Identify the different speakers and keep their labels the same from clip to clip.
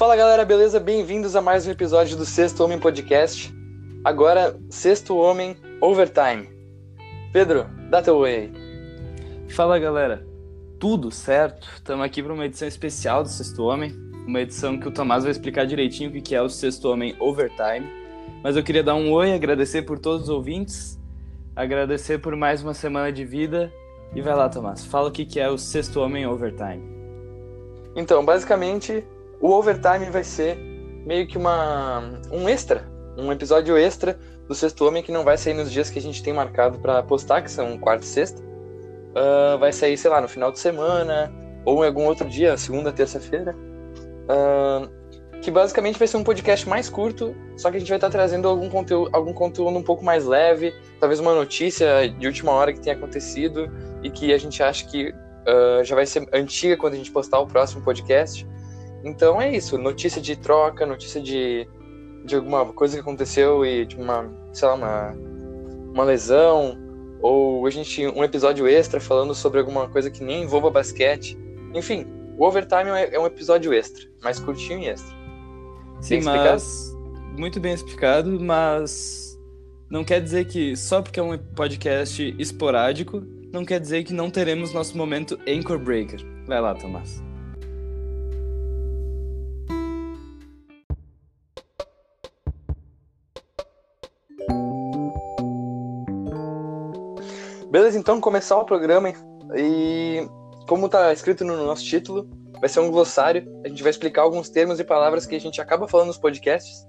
Speaker 1: Fala galera, beleza? Bem-vindos a mais um episódio do Sexto Homem Podcast. Agora, Sexto Homem Overtime. Pedro, dá teu oi aí.
Speaker 2: Fala galera, tudo certo? Estamos aqui para uma edição especial do Sexto Homem, uma edição que o Tomás vai explicar direitinho o que é o Sexto Homem Overtime. Mas eu queria dar um oi, agradecer por todos os ouvintes, agradecer por mais uma semana de vida. E vai lá, Tomás, fala o que é o Sexto Homem Overtime.
Speaker 1: Então, basicamente, o Overtime vai ser meio que uma um extra, um episódio extra do Sexto Homem que não vai sair nos dias que a gente tem marcado para postar, que são quarta e sexta. Uh, vai sair, sei lá, no final de semana ou em algum outro dia, segunda, terça-feira. Uh, que basicamente vai ser um podcast mais curto, só que a gente vai estar trazendo algum conteúdo, algum conteúdo um pouco mais leve, talvez uma notícia de última hora que tenha acontecido e que a gente acha que uh, já vai ser antiga quando a gente postar o próximo podcast. Então é isso, notícia de troca, notícia de, de alguma coisa que aconteceu e de uma, sei lá, uma, uma lesão, ou a gente um episódio extra falando sobre alguma coisa que nem envolva basquete. Enfim, o Overtime é, é um episódio extra, mais curtinho e extra.
Speaker 2: Sim, mas muito bem explicado, mas não quer dizer que só porque é um podcast esporádico, não quer dizer que não teremos nosso momento Anchor Breaker. Vai lá, Tomás.
Speaker 1: Beleza, então começar o programa e como está escrito no nosso título, vai ser um glossário. A gente vai explicar alguns termos e palavras que a gente acaba falando nos podcasts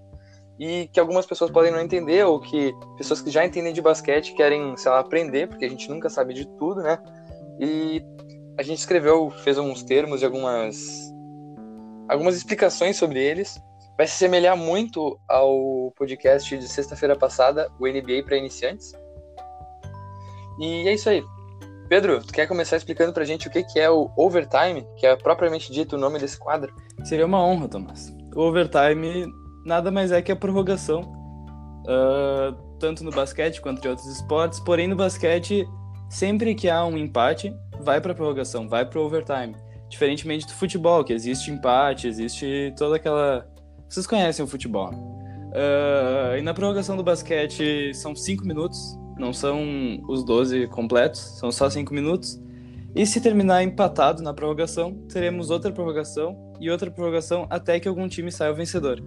Speaker 1: e que algumas pessoas podem não entender ou que pessoas que já entendem de basquete querem, sei lá, aprender, porque a gente nunca sabe de tudo, né? E a gente escreveu, fez alguns termos e algumas algumas explicações sobre eles. Vai se semelhar muito ao podcast de sexta-feira passada, o NBA para iniciantes e é isso aí. Pedro, tu quer começar explicando pra gente o que, que é o overtime, que é propriamente dito o nome desse quadro?
Speaker 2: Seria uma honra, Tomás. O overtime nada mais é que a prorrogação, uh, tanto no basquete quanto em outros esportes, porém no basquete, sempre que há um empate, vai pra prorrogação, vai pro overtime. Diferentemente do futebol, que existe empate, existe toda aquela. Vocês conhecem o futebol. Uh, e na prorrogação do basquete são cinco minutos, não são os 12 completos, são só 5 minutos. E se terminar empatado na prorrogação, teremos outra prorrogação e outra prorrogação até que algum time saia vencedor.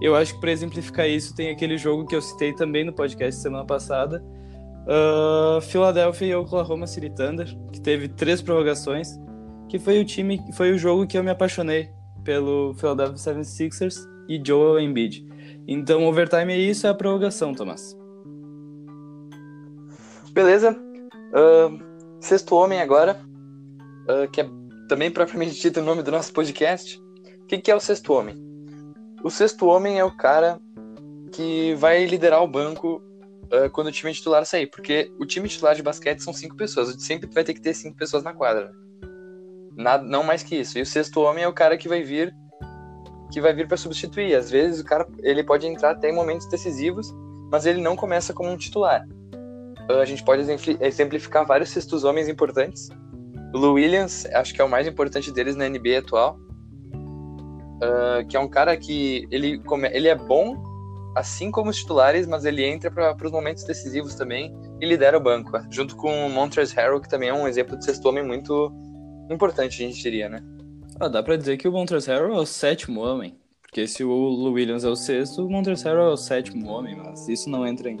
Speaker 2: Eu acho que para exemplificar isso tem aquele jogo que eu citei também no podcast semana passada, uh, Philadelphia e Oklahoma City Thunder, que teve três prorrogações, que foi o time, foi o jogo que eu me apaixonei pelo Philadelphia 76ers e Joel Embiid. Então, overtime é isso, é a prorrogação, Tomás.
Speaker 1: Beleza. Uh, sexto Homem agora, uh, que é também propriamente dito o nome do nosso podcast. O que, que é o Sexto Homem? O Sexto Homem é o cara que vai liderar o banco uh, quando o time titular sair, porque o time titular de basquete são cinco pessoas, sempre vai ter que ter cinco pessoas na quadra. Nada, não mais que isso. E o sexto homem é o cara que vai vir que vai vir para substituir. Às vezes o cara ele pode entrar até em momentos decisivos, mas ele não começa como um titular a gente pode exemplificar vários sextos homens importantes. O Lou Williams, acho que é o mais importante deles na NBA atual. Uh, que é um cara que ele, ele é bom, assim como os titulares, mas ele entra para os momentos decisivos também e lidera o banco, junto com o Montrezl Harrell, que também é um exemplo de sexto homem muito importante, a gente diria, né?
Speaker 2: Ah, dá para dizer que o Montrezl Harrell é o sétimo homem, porque se o Lou Williams é o sexto, o Montrezl Harrell é o sétimo homem, mas isso não entra em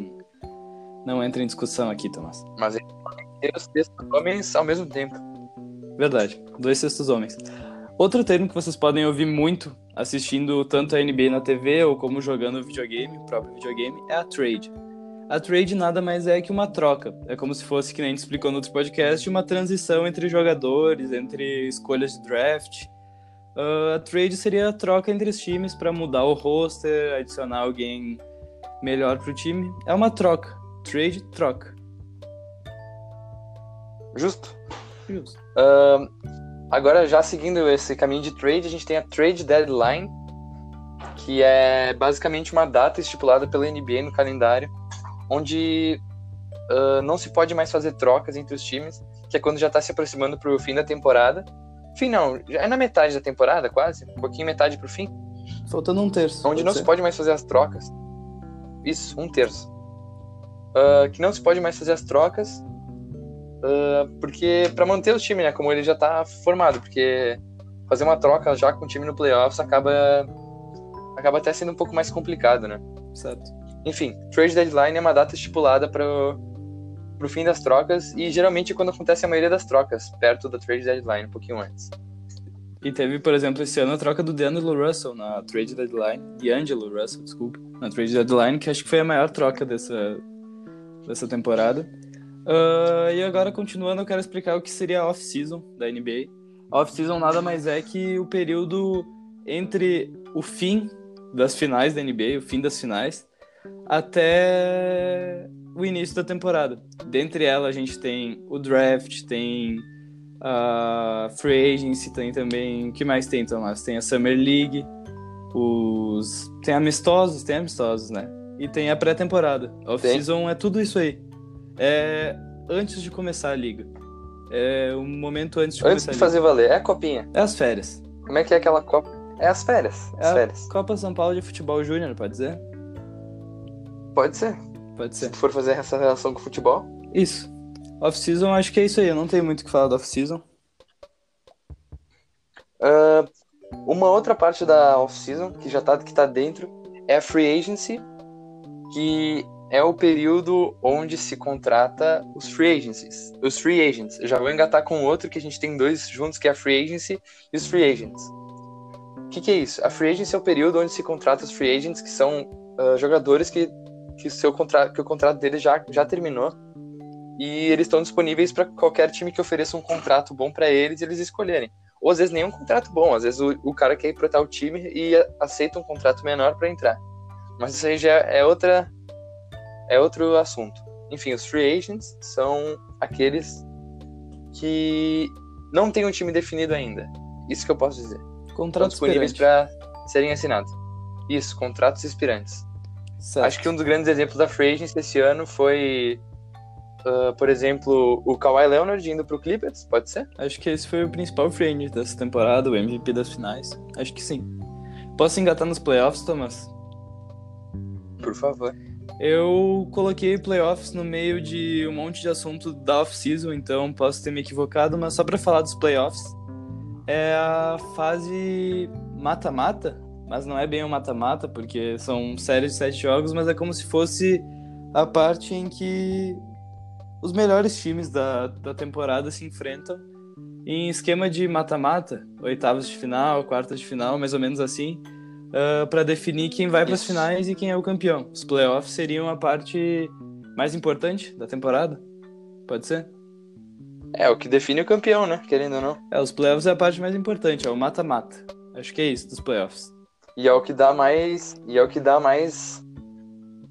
Speaker 2: não entra em discussão aqui, Tomás.
Speaker 1: Mas ele pode ter os sextos homens ao mesmo tempo.
Speaker 2: Verdade, dois sextos homens. Outro termo que vocês podem ouvir muito assistindo tanto a NBA na TV ou como jogando videogame, o próprio videogame, é a trade. A trade nada mais é que uma troca. É como se fosse, que nem a gente explicou no outro podcast, uma transição entre jogadores, entre escolhas de draft. Uh, a trade seria a troca entre os times para mudar o roster, adicionar alguém melhor para o time. É uma troca. Trade, troca.
Speaker 1: Justo.
Speaker 2: Justo.
Speaker 1: Uh, agora, já seguindo esse caminho de trade, a gente tem a trade deadline, que é basicamente uma data estipulada pela NBA no calendário, onde uh, não se pode mais fazer trocas entre os times, que é quando já está se aproximando para o fim da temporada. Fim não, é na metade da temporada, quase, um pouquinho metade para o fim.
Speaker 2: Faltando um terço.
Speaker 1: Onde não
Speaker 2: ser.
Speaker 1: se pode mais fazer as trocas. Isso, um terço. Ah, que não se pode mais fazer as trocas. ah, porque para manter o time, né? Como ele já tá formado. Porque fazer uma troca já com o time no playoffs acaba. Acaba até sendo um pouco mais complicado, né?
Speaker 2: Certo.
Speaker 1: Enfim, trade deadline é uma data estipulada para o fim das trocas e geralmente é quando acontece a maioria das trocas, perto da trade deadline, um pouquinho antes.
Speaker 2: E teve, por exemplo, esse ano a troca do D'Angelo Russell na trade deadline. D'Angelo Russell, desculpa. Na trade deadline, que acho que foi a maior troca dessa, dessa temporada. Ah, e agora, continuando, eu quero explicar o que seria a off-season da NBA. A off-season nada mais é que o período entre o fim das finais da NBA, o fim das finais, até o início da temporada. Dentre elas, a gente tem o draft, tem a free agency, tem também. O que mais tem, Tomás? Tem a Summer League, os. Tem amistosos, tem amistosos, né? E tem a pré-temporada. Off-season é tudo isso aí. É antes de começar a liga. É um momento antes de
Speaker 1: Antes
Speaker 2: começar
Speaker 1: de
Speaker 2: a liga.
Speaker 1: fazer valer, é a copinha.
Speaker 2: É as férias.
Speaker 1: Como é que é aquela copa? É as férias.
Speaker 2: É
Speaker 1: As
Speaker 2: a
Speaker 1: férias.
Speaker 2: Copa São Paulo de Futebol Júnior, pode dizer?
Speaker 1: Pode ser.
Speaker 2: Pode
Speaker 1: Se
Speaker 2: ser.
Speaker 1: tu for fazer essa relação com o futebol.
Speaker 2: Isso. Off-season, acho que é isso aí. Eu não tenho muito o que falar da off-season.
Speaker 1: Ah, uma outra parte da off-season que já tá, que tá dentro é a free agency, que é o período onde se contrata os free agencies. Os free agents. Eu já vou engatar com outro que a gente tem dois juntos, que é a free agency e os free agents. O que, que é isso? A free agency é o período onde se contrata os free agents, que são ah, jogadores que, que, seu contra, que o contrato deles já, já terminou e eles estão disponíveis para qualquer time que ofereça um contrato bom para eles e eles escolherem. Ou às vezes nenhum contrato bom, às vezes o, o cara quer ir para tal time e aceita um contrato menor para entrar. Mas isso aí já é outra é outro assunto. Enfim, os free agents são aqueles que não têm um time definido ainda. Isso que eu posso dizer. Estão
Speaker 2: Contrato
Speaker 1: disponíveis para serem assinados. Isso, contratos expirantes.
Speaker 2: Certo.
Speaker 1: Acho que um dos grandes exemplos da free agency esse ano foi, ah, por exemplo, o Kawhi Leonard indo pro Clippers, pode ser?
Speaker 2: Acho que esse foi o principal free agent dessa temporada, o MVP das finais. Acho que sim. Posso engatar nos playoffs, Thomas?
Speaker 1: Por favor.
Speaker 2: Eu coloquei playoffs no meio de um monte de assunto da off-season, então posso ter me equivocado, mas só pra falar dos playoffs, é a fase mata-mata, mas não é bem um mata-mata, porque são séries de sete jogos, mas é como se fosse a parte em que os melhores times da, da temporada se enfrentam em esquema de mata-mata, oitavas de final, quartas de final, mais ou menos assim, para definir quem vai para as finais e quem é o campeão. Os playoffs seriam a parte mais importante da temporada? Pode ser?
Speaker 1: É, o que define o campeão, né? Querendo ou não.
Speaker 2: É, os playoffs é a parte mais importante, é o mata-mata. Acho que é isso dos playoffs.
Speaker 1: E é o que dá mais. E é o que dá mais.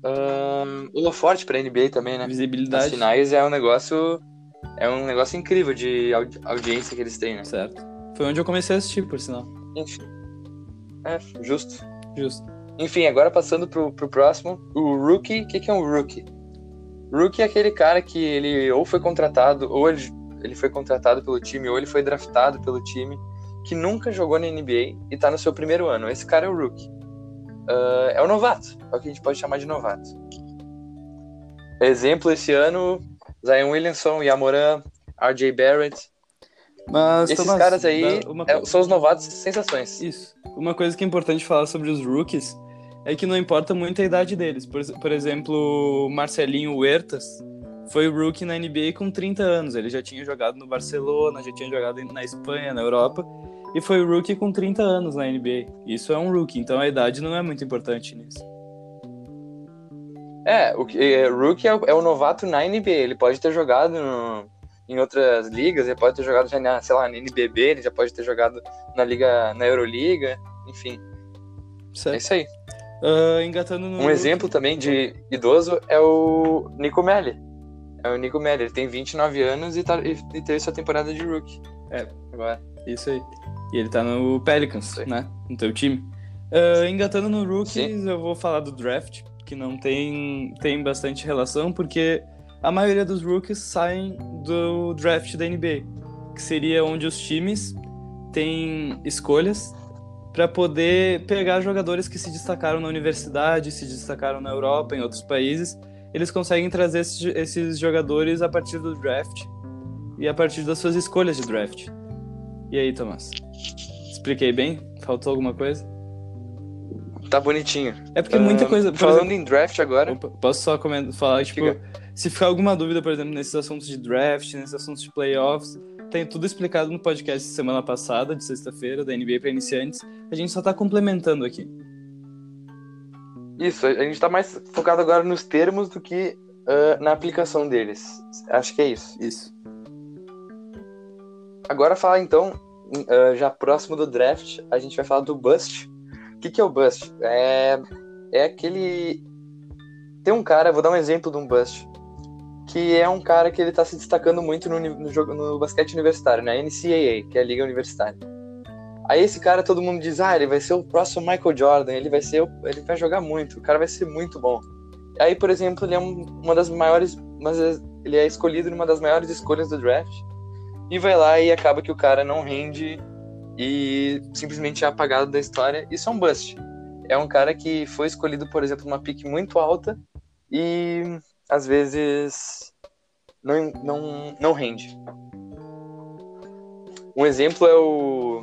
Speaker 1: Um, holoforte pra NBA também, né? As
Speaker 2: Visibilidade.
Speaker 1: finais é um negócio. É um negócio incrível de audi- audiência que eles têm, né?
Speaker 2: Certo. Foi onde eu comecei a assistir, por sinal.
Speaker 1: Enfim. É, justo.
Speaker 2: Justo.
Speaker 1: Enfim, agora passando pro, pro próximo, o rookie, o que, que é um rookie? Rookie é aquele cara que ele ou foi contratado, ou ele, ele foi contratado pelo time, ou ele foi draftado pelo time, que nunca jogou na NBA e tá no seu primeiro ano. Esse cara é o rookie. Ah, é o novato, é o que a gente pode chamar de novato. Exemplo esse ano, Zion Williamson, Yamoran, RJ Barrett.
Speaker 2: Mas,
Speaker 1: Esses
Speaker 2: Tomás,
Speaker 1: caras aí
Speaker 2: uma
Speaker 1: é- são os novatos sensações.
Speaker 2: Isso. Uma coisa que é importante falar sobre os rookies é que não importa muito a idade deles. Por, por exemplo, o Marcelinho Huertas foi rookie na NBA com 30 anos. Ele já tinha jogado no Barcelona, já tinha jogado na Espanha, na Europa. E foi rookie com 30 anos na NBA. Isso é um rookie, então a idade não é muito importante nisso.
Speaker 1: É, o é, rookie é o, é o novato na NBA. Ele pode ter jogado no- em outras ligas, ele pode ter jogado já na, sei lá, na NBB, ele já pode ter jogado na liga, na Euroliga, enfim. É
Speaker 2: Certo?
Speaker 1: isso aí.
Speaker 2: Ah, engatando no
Speaker 1: Um exemplo também de idoso é o Nico Melli. É o Nico Melli, ele tem 29 anos e, tá, e, e teve sua temporada de rookie.
Speaker 2: É.
Speaker 1: Agora.
Speaker 2: Isso aí. E ele tá no Pelicans, né? No teu time. Ah, engatando no Rookies, eu vou falar do draft, que não tem, tem bastante relação, porque a maioria dos rookies saem do draft da NBA, que seria onde os times têm escolhas para poder pegar jogadores que se destacaram na universidade, se destacaram na Europa, em outros países. Eles conseguem trazer esses, jogadores a partir do draft e a partir das suas escolhas de draft. E aí, Tomás? Expliquei bem? Faltou alguma coisa?
Speaker 1: Tá bonitinho.
Speaker 2: É porque muita
Speaker 1: Ah,
Speaker 2: coisa.
Speaker 1: Falando
Speaker 2: exemplo-
Speaker 1: em draft agora.
Speaker 2: Posso só comentar, falar, tipo,
Speaker 1: Diga.
Speaker 2: se ficar alguma dúvida, por exemplo, nesses assuntos de draft, nesses assuntos de playoffs, tem tudo explicado no podcast de semana passada, de sexta-feira, da NBA para iniciantes. A gente só tá complementando aqui.
Speaker 1: Isso, a gente tá mais focado agora nos termos do que ah, na aplicação deles. Acho que é isso.
Speaker 2: Isso.
Speaker 1: Agora falar então, ah, já próximo do draft, a gente vai falar do bust. O que, que é o bust? É, é aquele. Tem um cara, vou dar um exemplo de um bust, que é um cara que ele tá se destacando muito no, no, jogo, no basquete universitário, na NCAA, que é a liga universitária. Aí esse cara todo mundo diz, ah, ele vai ser o próximo Michael Jordan, ele vai ser, ele vai jogar muito, o cara vai ser muito bom. Aí, por exemplo, ele é um- uma das maiores, mas ele é escolhido numa das maiores escolhas do draft e vai lá e acaba que o cara não rende e simplesmente é apagado da história. Isso é um bust. É um cara que foi escolhido, por exemplo, numa pique muito alta e às vezes não, não, não rende. Um exemplo é o.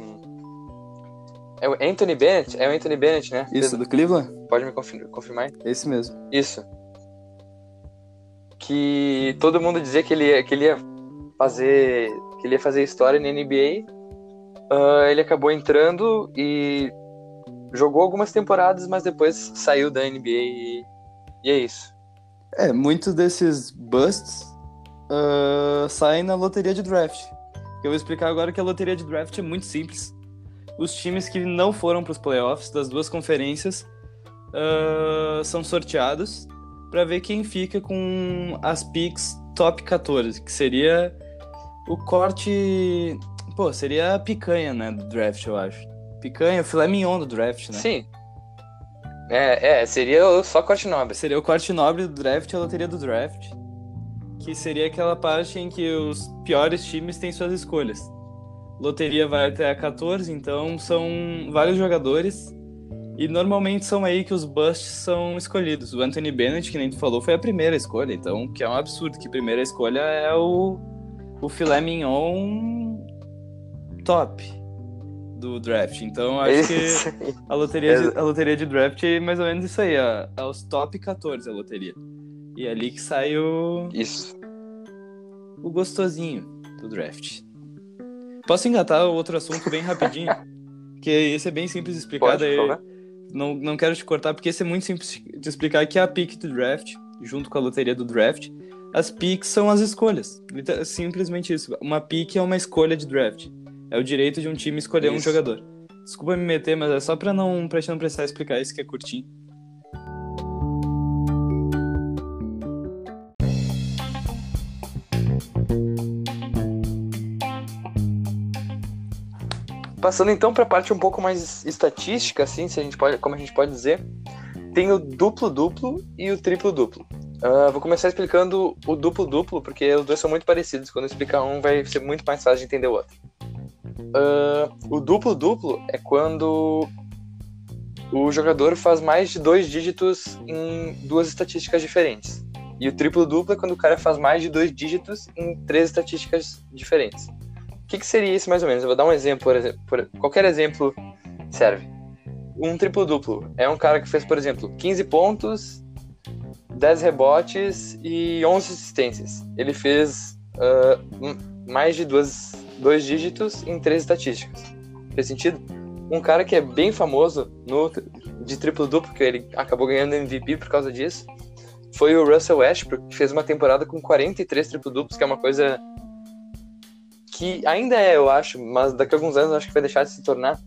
Speaker 1: É o Anthony Bennett. É o Anthony Bennett, né?
Speaker 2: Isso, do Cleveland?
Speaker 1: Pode me confir- confirmar?
Speaker 2: Esse mesmo.
Speaker 1: Isso. Que todo mundo dizia que ele, que ele ia fazer. que ele ia fazer história na NBA. Ah, ele acabou entrando e jogou algumas temporadas, mas depois saiu da NBA e, e é isso.
Speaker 2: É, muitos desses busts ah, saem na loteria de draft. Eu vou explicar agora que a loteria de draft é muito simples. Os times que não foram para os playoffs das duas conferências ah, são sorteados para ver quem fica com as picks top 14, que seria o corte. Pô, seria a picanha, né, do draft, eu acho. Picanha, o filé mignon do draft, né?
Speaker 1: Sim. É, é, seria só corte nobre.
Speaker 2: Seria o corte nobre do draft e a loteria do draft. Que seria aquela parte em que os piores times têm suas escolhas. Loteria vai até a 14, então são vários jogadores. E normalmente são aí que os busts são escolhidos. O Anthony Bennett, que nem tu falou, foi a primeira escolha, então que é um absurdo, que a primeira escolha é o, o filé mignon top do draft. Então acho que
Speaker 1: Isso aí.
Speaker 2: a loteria, de, a loteria de draft é mais ou menos isso aí, ó. É os top 14 a loteria. E é ali que sai o,
Speaker 1: Isso.
Speaker 2: o gostosinho do draft. Posso engatar outro assunto bem rapidinho? que esse é bem simples de explicar,
Speaker 1: Pode,
Speaker 2: daí não, não quero te cortar, porque esse é muito simples de explicar, que é a pick do draft, junto com a loteria do draft. As picks são as escolhas. Simplesmente isso. Uma pick é uma escolha de draft. É o direito de um time escolher um
Speaker 1: Isso.
Speaker 2: jogador. Desculpa me meter, mas é só pra não, pra gente não precisar explicar isso que é curtinho.
Speaker 1: Passando então para a parte um pouco mais estatística, assim, se a gente pode, como a gente pode dizer, tem o duplo duplo e o triplo duplo. Ah, vou começar explicando o duplo duplo porque os dois são muito parecidos. Quando eu explicar um, vai ser muito mais fácil de entender o outro. Ah, o duplo duplo é quando o jogador faz mais de dois dígitos em duas estatísticas diferentes. E o triplo duplo é quando o cara faz mais de dois dígitos em três estatísticas diferentes. O que, que seria isso mais ou menos? Eu vou dar um exemplo, por exemplo. por- qualquer exemplo serve. Um triplo duplo é um cara que fez, por exemplo, 15 pontos, 10 rebotes e 11 assistências. Ele fez m- mais de duas, dois dígitos em três estatísticas. Fez sentido? Um cara que é bem famoso no, de triplo duplo, que ele acabou ganhando MVP por causa disso, foi o Russell Westbrook, que fez uma temporada com 43 triplo duplos, que é uma coisa que ainda é, eu acho, mas daqui a alguns anos acho que vai deixar de se tornar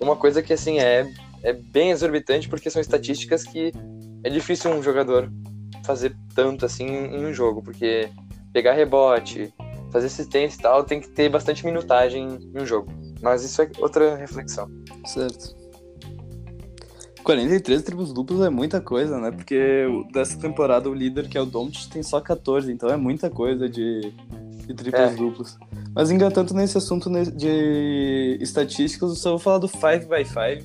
Speaker 1: uma coisa que, assim, é, é bem exorbitante, porque são estatísticas que é difícil um jogador fazer tanto, assim, em um jogo, porque pegar rebote, fazer assistência e tal, tem que ter bastante minutagem em um jogo. Mas isso é outra reflexão.
Speaker 2: Certo. 43 triplos duplos é muita coisa, né? Porque dessa temporada o líder, que é o Doncic, tem só 14, então é muita coisa de, de triplos
Speaker 1: É.
Speaker 2: duplos. Mas engatando nesse assunto de estatísticas, eu só vou falar do 5x5,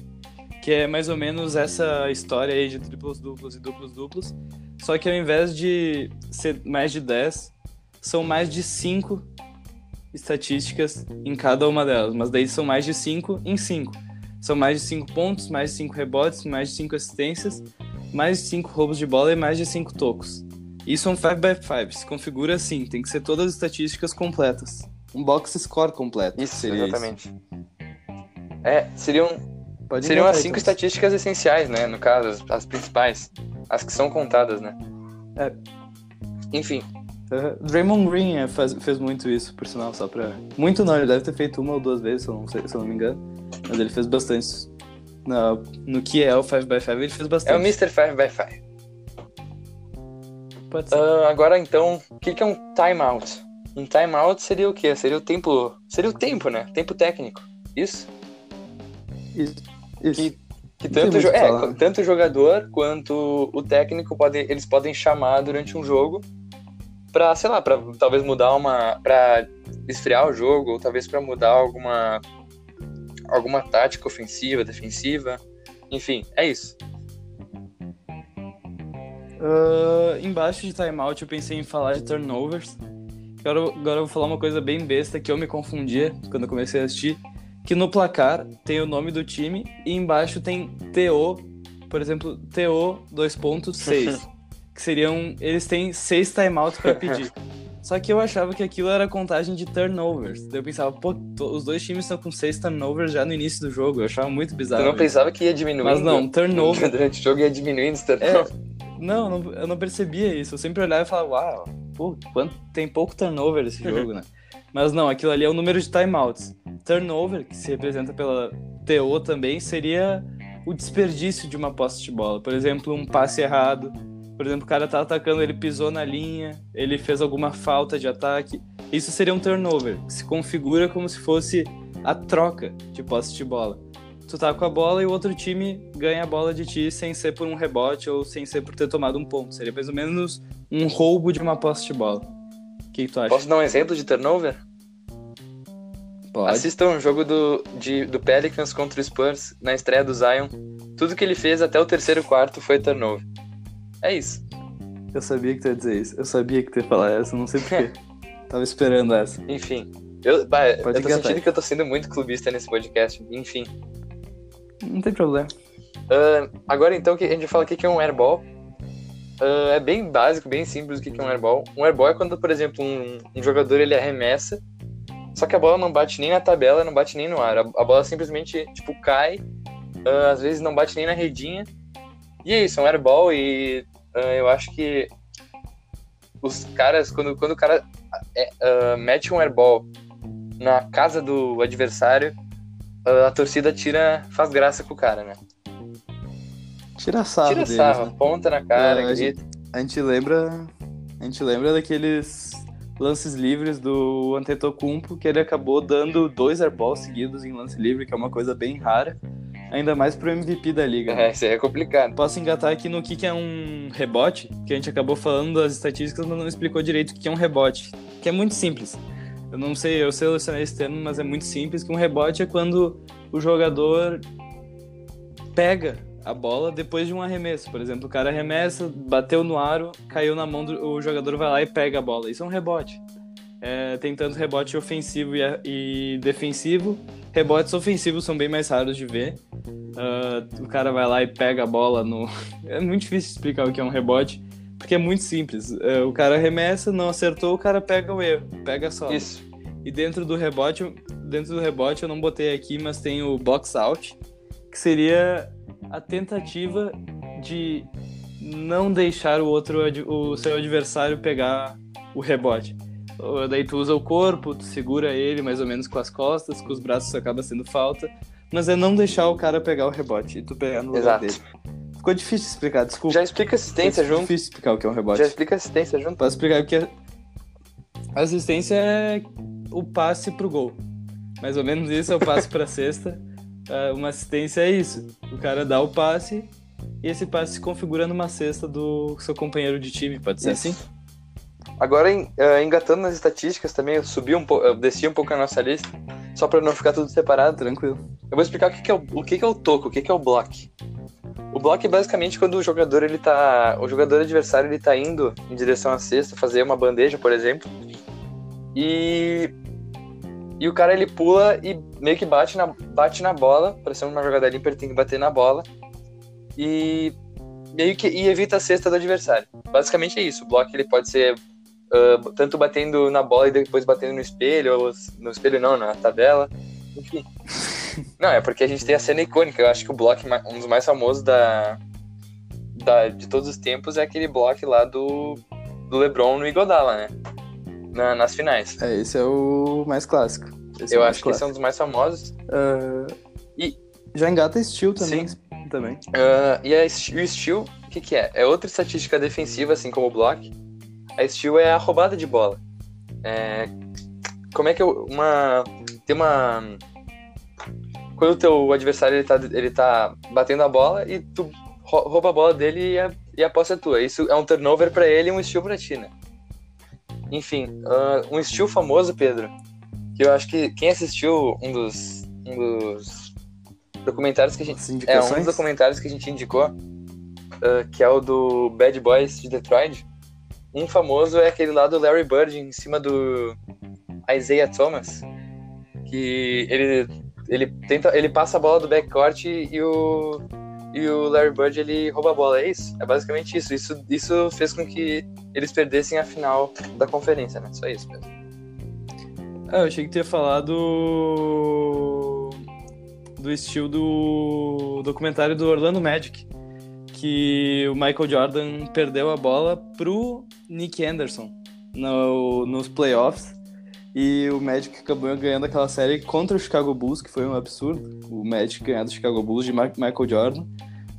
Speaker 2: que é mais ou menos essa história aí de triplos duplos e duplos duplos. Só que ao invés de ser mais de 10, são mais de 5 estatísticas em cada uma delas. Mas daí são mais de 5 em 5. São mais de 5 pontos, mais de 5 rebotes, mais de 5 assistências, mais de 5 roubos de bola e mais de 5 tocos. Isso é um 5x5. Se configura assim, tem que ser todas as estatísticas completas. Um box score completo.
Speaker 1: Isso, seria exatamente. Isso. É, seriam, Pode seriam as 5 então. estatísticas essenciais, né? No caso, as, as, principais. As que são contadas, né?
Speaker 2: É.
Speaker 1: Enfim.
Speaker 2: Uh, Draymond Green é, faz, fez muito isso, por sinal, só pra. Muito não, ele deve ter feito uma ou duas vezes, se eu não, sei, se eu não me engano. Mas ele fez bastante. No, no que é o 5x5, ele fez bastante.
Speaker 1: É o Mr. 5x5. Pode ser. Uh, agora então, o que, que é um timeout? Um timeout seria o quê? Seria o tempo. Seria o tempo, né? Tempo técnico. Isso?
Speaker 2: Isso. Isso.
Speaker 1: Que, que tanto, jo é, tanto o jogador quanto o técnico eles podem chamar durante um jogo para, sei lá, para talvez mudar uma, para esfriar o jogo ou talvez para mudar alguma alguma tática ofensiva, defensiva, enfim, é isso.
Speaker 2: Uh, embaixo de timeout eu pensei em falar de turnovers. Agora, agora eu vou falar uma coisa bem besta que eu me confundia quando eu comecei a assistir. Que no placar tem o nome do time e embaixo tem TO, por exemplo, TO 2.6. que seriam. Eles têm seis timeouts para pedir. Só que eu achava que aquilo era contagem de turnovers. Daí eu pensava, pô, os dois times estão com seis turnovers já no início do jogo. Eu achava muito bizarro.
Speaker 1: Eu não pensava que ia diminuindo.
Speaker 2: Mas não, turnover.
Speaker 1: Durante o jogo ia diminuindo os turnovers.
Speaker 2: É, não, não, eu não percebia isso. Eu sempre olhava e falava, uau, pô, quanto, tem pouco turnover esse jogo, né? Mas não, aquilo ali é o número de timeouts. Turnover, que se representa pela TO também, seria o desperdício de uma posse de bola. Por exemplo, um passe errado. Por exemplo, o cara tá atacando, ele pisou na linha, ele fez alguma falta de ataque. Isso seria um turnover, que se configura como se fosse a troca de posse de bola tu tá com a bola e o outro time ganha a bola de ti sem ser por um rebote ou sem ser por ter tomado um ponto. Seria mais ou menos um roubo de uma posse de bola. O que, que tu acha?
Speaker 1: Posso dar um exemplo de turnover?
Speaker 2: Pode.
Speaker 1: Assista um jogo do, de, do Pelicans contra o Spurs na estreia do Zion. Tudo que ele fez até o terceiro quarto foi turnover. É isso.
Speaker 2: Eu sabia que tu ia dizer isso. Eu sabia que tu ia falar essa, não sei porquê. Tava esperando essa.
Speaker 1: Enfim. Eu, bah, eu tô sentindo que eu tô sendo muito clubista nesse podcast. Enfim.
Speaker 2: Não tem problema.
Speaker 1: Uh, agora então que a gente fala o que é um airball. Uh, é bem básico, bem simples o que é um airball. Um airball é quando, por exemplo, um, um, jogador ele arremessa, só que a bola não bate nem na tabela, não bate nem no ar. A, a bola simplesmente tipo cai, uh, às vezes não bate nem na redinha. E é isso, é um airball e eu acho que os caras, quando, quando o cara é, mete um airball na casa do adversário, a torcida tira, faz graça com o cara, né?
Speaker 2: Tira sarro
Speaker 1: Tira
Speaker 2: deles,
Speaker 1: sarro,
Speaker 2: né?
Speaker 1: ponta na cara,
Speaker 2: é, a, gente, a gente lembra a gente lembra daqueles lances livres do Antetokounmpo, que ele acabou dando dois airballs seguidos em lance livre, que é uma coisa bem rara, ainda mais pro MVP da liga.
Speaker 1: Né? É, isso aí é complicado.
Speaker 2: Posso engatar aqui no que, que é um rebote, que a gente acabou falando das estatísticas, mas não explicou direito o que é um rebote, que é muito simples. Eu não sei, eu selecionei esse termo, mas é muito simples, que um rebote é quando o jogador pega a bola depois de um arremesso. Por exemplo, o cara arremessa, bateu no aro, caiu na mão do o jogador vai lá e pega a bola. Isso é um rebote. É, tem tanto rebote ofensivo e, e, defensivo. Rebotes ofensivos são bem mais raros de ver. Uh, o cara vai lá e pega a bola no. É muito difícil explicar o que é um rebote. Porque é muito simples. É, o cara arremessa, não acertou, o cara pega o erro, pega só.
Speaker 1: Isso.
Speaker 2: E dentro do rebote, dentro do rebote eu não botei aqui, mas tem o box out, que seria a tentativa de não deixar o outro, o seu adversário pegar o rebote. Daí tu usa o corpo, tu segura ele mais ou menos com as costas, com os braços acaba sendo falta, mas é não deixar o cara pegar o rebote e tu pegar no lugar dele. Ficou difícil explicar, desculpa.
Speaker 1: Já explica assistência
Speaker 2: Ficou
Speaker 1: junto.
Speaker 2: difícil explicar o que é um rebote.
Speaker 1: Já explica assistência junto.
Speaker 2: Posso explicar o que é. Assistência é o passe pro gol. Mais ou menos isso é o passe pra cesta. É, uma assistência é isso. O cara dá o passe e esse passe se configura numa cesta do seu companheiro de time, pode ser isso. assim?
Speaker 1: Agora, em- ah, engatando nas estatísticas também, eu subi um pouco, desci um pouco a nossa lista, só pra não ficar tudo separado.
Speaker 2: Tranquilo.
Speaker 1: Eu vou explicar o que, que é o, o que, que é o toco, o que, que é o block. O block é basicamente quando o jogador ele tá, o jogador adversário ele tá indo em direção à cesta, fazer uma bandeja, por exemplo, e e o cara ele pula e meio que bate na, bate na bola, para ser uma jogada limpa ele tem que bater na bola e meio que e evita a cesta do adversário. Basicamente é isso. O block ele pode ser ah, tanto batendo na bola e depois batendo no espelho, ou no espelho não, na tabela, enfim. Não, é porque a gente tem a cena icônica. Eu acho que o bloco, um dos mais famosos da, da, de todos os tempos é aquele bloco lá do, do LeBron no Igodala, né? Na- nas finais.
Speaker 2: É, esse é o mais clássico. Esse é
Speaker 1: Eu
Speaker 2: o mais
Speaker 1: acho que esse é um dos mais famosos.
Speaker 2: Ah,
Speaker 1: E-
Speaker 2: Já engata estilo também. também.
Speaker 1: Ah, e a, o steal, o que, que é? É outra estatística defensiva, assim como o block. A steal é a roubada de bola. É, como é que eu, uma tem uma quando o teu adversário ele tá, ele tá batendo a bola e tu rou- rouba a bola dele e a, e a posse é tua. Isso é um turnover pra ele e um steal pra ti, né? Enfim, ah, um steal famoso, Pedro, que eu acho que quem assistiu um dos, um dos documentários que a gente é, um dos documentários que a gente indicou, ah, que é o do Bad Boys de Detroit. Um famoso é aquele lá do Larry Bird em cima do Isaiah Thomas, que ele, ele tenta, ele passa a bola do backcourt e o e o Larry Bird ele rouba a bola, é isso? É basicamente isso. Isso, isso fez com que eles perdessem a final da conferência, né? Só isso mesmo.
Speaker 2: Ah, eu achei que tu ia falar do. do estilo do documentário do Orlando Magic. Que o Michael Jordan perdeu a bola pro Nick Anderson no, nos playoffs. E o Magic acabou ganhando aquela série contra o Chicago Bulls, que foi um absurdo. O Magic ganhar do Chicago Bulls de Michael Jordan.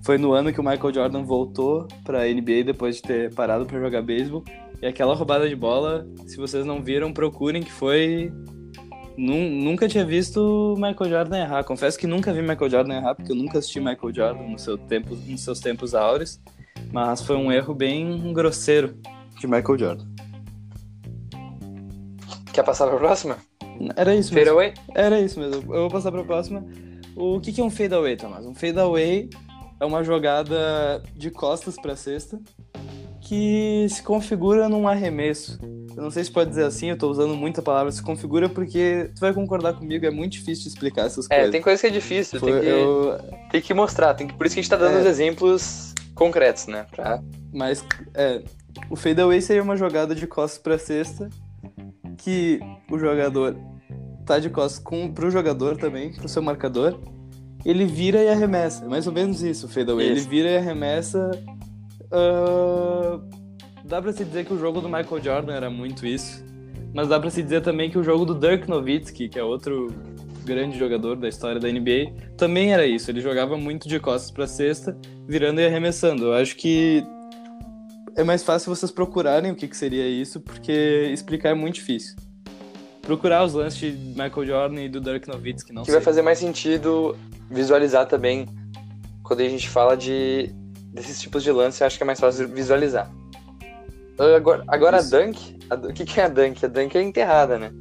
Speaker 2: Foi no ano que o Michael Jordan voltou pra NBA depois de ter parado pra jogar beisebol. E aquela roubada de bola, se vocês não viram, procurem que foi. Nun- Nunca tinha visto o Michael Jordan errar. Confesso que nunca vi Michael Jordan errar, porque eu nunca assisti Michael Jordan no seu tempo, nos seus tempos áureos. Mas foi um erro bem grosseiro de Michael Jordan.
Speaker 1: Quer passar pra próxima?
Speaker 2: Era isso
Speaker 1: Fade
Speaker 2: mesmo.
Speaker 1: away?
Speaker 2: Era isso mesmo. Eu vou passar pra próxima. O que que é um fade away, Tomás? Um fade away é uma jogada de costas pra cesta que se configura num arremesso. Eu não sei se pode dizer assim, eu tô usando muita palavra se configura porque tu vai concordar comigo, é muito difícil de explicar essas
Speaker 1: É,
Speaker 2: coisas.
Speaker 1: tem coisa que é difícil,
Speaker 2: Foi-
Speaker 1: tem, que,
Speaker 2: eu-
Speaker 1: tem que mostrar. Tem que, por isso que a gente tá dando
Speaker 2: É.
Speaker 1: os exemplos concretos, né? Pra...
Speaker 2: Mas é, o fade away seria uma jogada de costas pra cesta que o jogador tá de costas com, pro jogador também, pro seu marcador. Ele vira e arremessa. É mais ou menos isso, o fade away. Ele
Speaker 1: Isso.
Speaker 2: vira e arremessa. ah, dá pra se dizer que o jogo do Michael Jordan era muito isso. Mas dá pra se dizer também que o jogo do Dirk Nowitzki, que é outro grande jogador da história da NBA, também era isso. Ele jogava muito de costas pra cesta, virando e arremessando. Eu acho que é mais fácil vocês procurarem o que, que seria isso, porque explicar é muito difícil. Procurar os lances de Michael Jordan e do Dirk Nowitzki, não
Speaker 1: que
Speaker 2: sei.
Speaker 1: vai fazer mais sentido visualizar também quando a gente fala de desses tipos de lance, eu acho que é mais fácil visualizar. Ah, Agora, agora a dunk, a- o que, que é a dunk? A dunk é enterrada, né?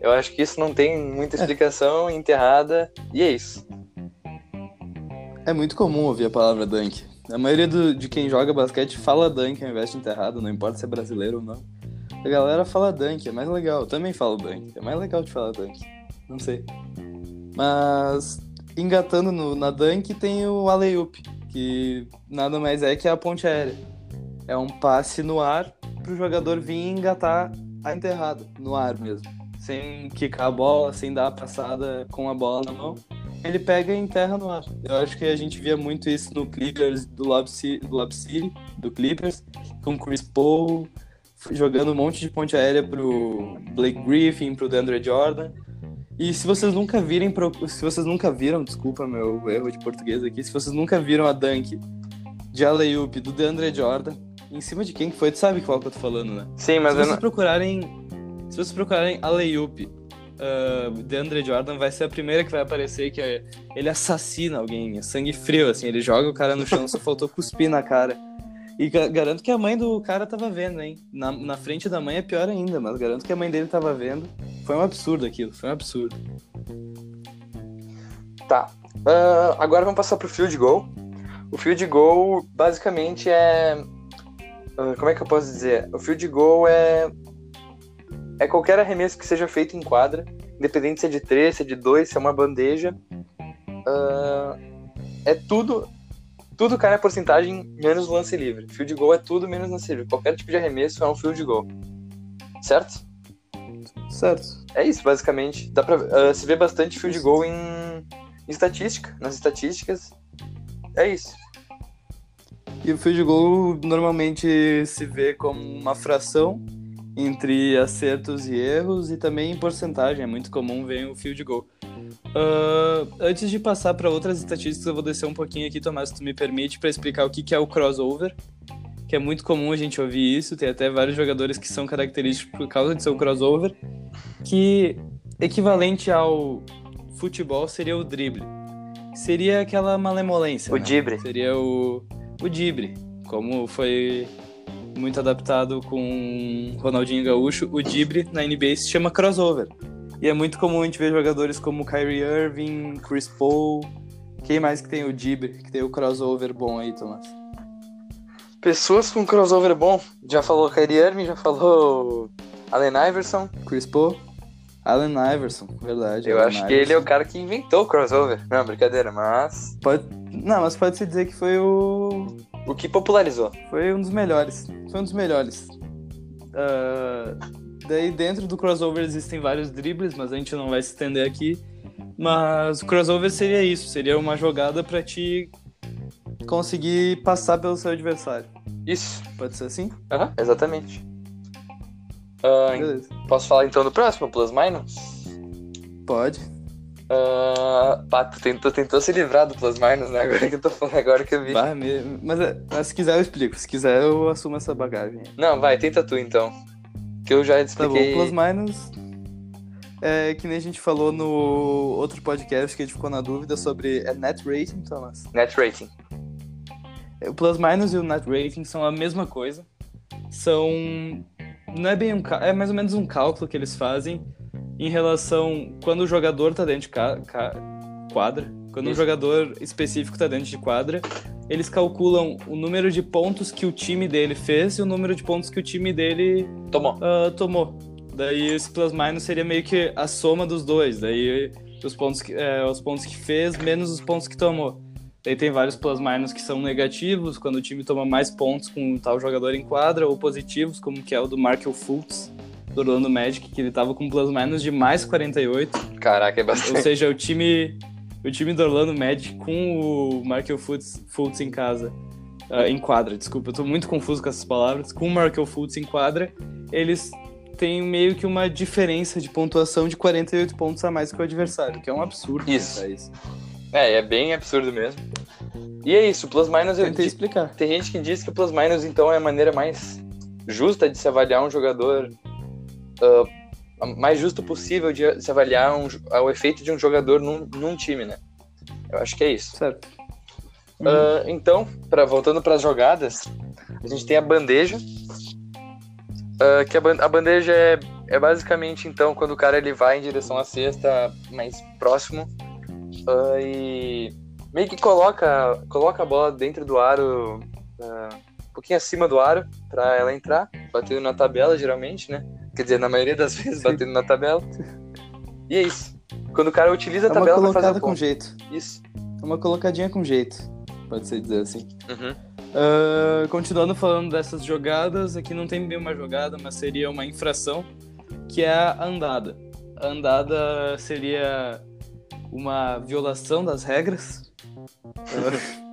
Speaker 1: Eu acho que isso não tem muita
Speaker 2: É.
Speaker 1: explicação, enterrada, e é isso.
Speaker 2: É muito comum ouvir a palavra dunk. A maioria do- de quem joga basquete fala dunk ao invés de enterrado, não importa se é brasileiro ou não. A galera fala dunk, é mais legal. Eu também falo dunk, é mais legal de falar dunk. Não sei. Mas engatando no- na dunk tem o alley-oop, que nada mais é que a ponte aérea. É um passe no ar pro jogador vir engatar a enterrada, no ar mesmo. Sem quicar a bola, sem dar a passada com a bola na mão ele pega e enterra no ar. Eu acho que a gente via muito isso no Clippers do Lob City, do, Lob City, do Clippers, com Chris Paul jogando um monte de ponte aérea pro Blake Griffin, pro DeAndre Jordan. E se vocês nunca virem, se vocês nunca viram, desculpa meu erro de português aqui, se vocês nunca viram a dunk de alley-oop do DeAndre Jordan, em cima de quem que foi, tu sabe qual que eu tô falando, né?
Speaker 1: Sim, mas
Speaker 2: se vocês
Speaker 1: não...
Speaker 2: procurarem. Se vocês procurarem alley-oop uh, DeAndre Jordan, vai ser a primeira que vai aparecer que é- ele assassina alguém, é sangue frio, assim, ele joga o cara no chão, só faltou cuspir na cara. E ga- garanto que a mãe do cara tava vendo, hein? Na, na frente da mãe é pior ainda, mas garanto que a mãe dele tava vendo. Foi um absurdo aquilo, foi um absurdo.
Speaker 1: Tá. Ah, agora vamos passar pro field goal. O field goal basicamente é. ah, como é que eu posso dizer? O field goal é. É qualquer arremesso que seja feito em quadra, independente se é de 3, se é de 2, se é uma bandeja. Ah, é tudo. Tudo cai na porcentagem menos lance livre. Field goal é tudo menos lance livre. Qualquer tipo de arremesso é um field goal. Certo?
Speaker 2: Certo.
Speaker 1: É isso, basicamente. Dá pra ah, se ver bastante field goal em, em estatística, nas estatísticas. É isso.
Speaker 2: E o field goal normalmente se vê como uma fração entre acertos e erros e também em porcentagem. É muito comum ver o field goal. Ah, antes de passar para outras estatísticas, eu vou descer um pouquinho aqui, Tomás, se tu me permite, para explicar o que, que é o crossover, que é muito comum a gente ouvir isso. Tem até vários jogadores que são característicos por causa de ser um crossover, que equivalente ao futebol seria o drible. Seria aquela malemolência.
Speaker 1: O
Speaker 2: né?
Speaker 1: drible.
Speaker 2: Seria o, o drible, como foi muito adaptado com Ronaldinho Gaúcho, o drible na NBA se chama crossover. E é muito comum a gente ver jogadores como Kyrie Irving, Chris Paul. Quem mais que tem o drible, que tem o crossover bom aí, Tomás?
Speaker 1: Pessoas com crossover bom. Já falou Kyrie Irving, já falou Allen Iverson.
Speaker 2: Chris Paul, Allen Iverson, verdade.
Speaker 1: Eu
Speaker 2: Allen
Speaker 1: acho que ele é o
Speaker 2: Iverson.
Speaker 1: cara que inventou o crossover. Não, brincadeira, mas
Speaker 2: Pode... Não, mas pode se dizer que foi o
Speaker 1: o que popularizou.
Speaker 2: Foi um dos melhores. Foi um dos melhores. Ah, daí dentro do crossover existem vários dribles, mas a gente não vai se estender aqui. Mas o crossover seria isso, seria uma jogada pra te conseguir passar pelo seu adversário.
Speaker 1: Isso.
Speaker 2: Pode ser assim?
Speaker 1: Aham, exatamente. Ah,
Speaker 2: Beleza.
Speaker 1: posso falar então do próximo, Plus Minus?
Speaker 2: Pode.
Speaker 1: Ah, pá, tu tentou, tentou se livrar do Plus Minus, né? Agora que eu tô falando, agora que eu vi.
Speaker 2: Bah, Mas, é- mas se quiser eu explico. Se quiser eu assumo essa bagagem.
Speaker 1: Não, vai, tenta tu então. Que eu já
Speaker 2: Tá bom,
Speaker 1: expliquei.
Speaker 2: plus minus. É que nem a gente falou no outro podcast que a gente ficou na dúvida sobre é net rating, Thomas.
Speaker 1: Net rating.
Speaker 2: O plus minus e o net rating são a mesma coisa. São. Não é bem um. É mais ou menos um cálculo que eles fazem em relação. Quando o jogador tá dentro de ca- ca- quadra. Quando um
Speaker 1: Isso.
Speaker 2: jogador específico tá dentro de quadra, eles calculam o número de pontos que o time dele fez e o número de pontos que o time dele
Speaker 1: Tomou.
Speaker 2: ah, tomou. Daí esse plus minus seria meio que a soma dos dois. Daí os pontos que, é, os pontos que fez menos os pontos que tomou. Daí tem vários plus minus que são negativos, quando o time toma mais pontos com o tal jogador em quadra, ou positivos, como que é o do Markel Fultz, do Orlando Magic, que ele tava com plus minus de mais 48.
Speaker 1: Caraca, é
Speaker 2: Ou
Speaker 1: bastante.
Speaker 2: seja, o time, o time do Orlando Magic com o Markel Fultz, Fultz em casa, ah, em quadra, desculpa, eu tô muito confuso com essas palavras. Com o Markel Fultz em quadra, eles têm meio que uma diferença de pontuação de 48 pontos a mais que o adversário, que é um absurdo.
Speaker 1: Isso.
Speaker 2: isso.
Speaker 1: É, é bem absurdo mesmo. E é isso, o Plus Minus. Eu,
Speaker 2: Tentei explicar.
Speaker 1: tem gente que diz que o Plus Minus então é a maneira mais justa de se avaliar um jogador. Ah, a mais justo possível de se avaliar um, jo- o efeito de um jogador num, num time, né? Eu acho que é isso.
Speaker 2: Certo.
Speaker 1: Ah, então, pra, voltando para as jogadas, a gente tem a bandeja. ah, que a, ban- a bandeja é, é basicamente então quando o cara ele vai em direção à cesta mais próximo ah, e meio que coloca, coloca a bola dentro do aro, ah, um pouquinho acima do aro para ela entrar, batendo na tabela geralmente, né? Quer dizer, na maioria das vezes batendo na tabela. E é isso. Quando o cara utiliza
Speaker 2: É
Speaker 1: a
Speaker 2: uma
Speaker 1: tabela para fazer a
Speaker 2: com jeito.
Speaker 1: Isso.
Speaker 2: É uma colocadinha com jeito, pode ser dizer assim.
Speaker 1: Uhum.
Speaker 2: Ah, continuando falando dessas jogadas, aqui não tem bem uma jogada, mas seria uma infração, que é a andada. A andada seria uma violação das regras.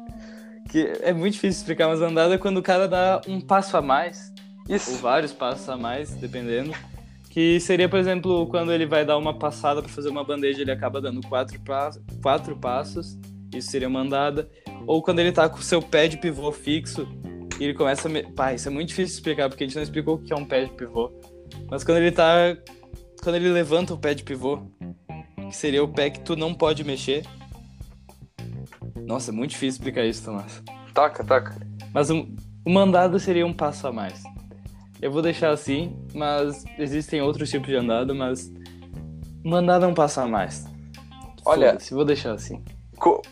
Speaker 2: Que é muito difícil explicar, mas andada é quando o cara dá um passo a mais, ou
Speaker 1: Isso.
Speaker 2: vários passos a mais, dependendo. Que seria, por exemplo, quando ele vai dar uma passada para fazer uma bandeja, ele acaba dando quatro, pa quatro passos. Isso seria uma andada. Ou quando ele tá com o seu pé de pivô fixo e ele começa a. Me... Pá, isso é muito difícil de explicar, porque a gente não explicou o que é um pé de pivô. Mas quando ele tá. Quando ele levanta o pé de pivô, que seria o pé que tu não pode mexer. Nossa, é muito difícil explicar isso, Tomás.
Speaker 1: Toca, toca.
Speaker 2: Mas um, O mandado seria um passo a mais. Eu vou deixar assim, mas existem outros tipos de andado, mas mandado é um passo a mais.
Speaker 1: Olha,
Speaker 2: se vou deixar assim.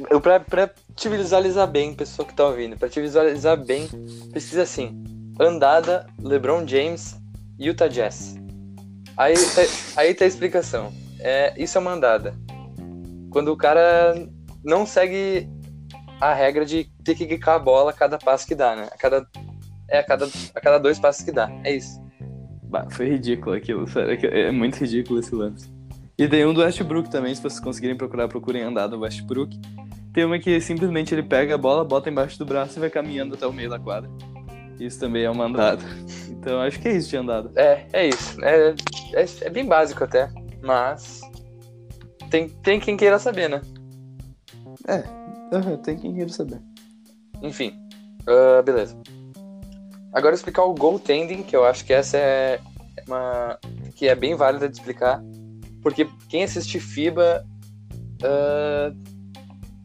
Speaker 1: Eu, pra, pra te visualizar bem, pessoa que tá ouvindo, pra te visualizar bem, precisa assim: andada, LeBron James, Utah Jazz. Aí, tá, aí tá a explicação. É, isso é uma andada. Quando o cara não segue a regra de ter que quicar a bola a cada passo que dá, né? A cada, é a cada, a cada dois passos que dá. É isso.
Speaker 2: Bah, foi ridículo aquilo, sério. É muito ridículo esse lance. E tem um do Westbrook também, se vocês conseguirem procurar, procurem andar do Westbrook. Tem uma que simplesmente ele pega a bola, bota embaixo do braço e vai caminhando até o meio da quadra. Isso também é uma andada. Então acho que é isso de andada.
Speaker 1: É, é isso. É, é, é bem básico até. Mas. Tem, tem quem queira saber, né?
Speaker 2: É, Uhum, tem quem queira saber.
Speaker 1: Enfim, uh, beleza. Agora explicar o goaltending, que eu acho que essa é uma que é bem válida de explicar, porque quem assiste FIBA uh,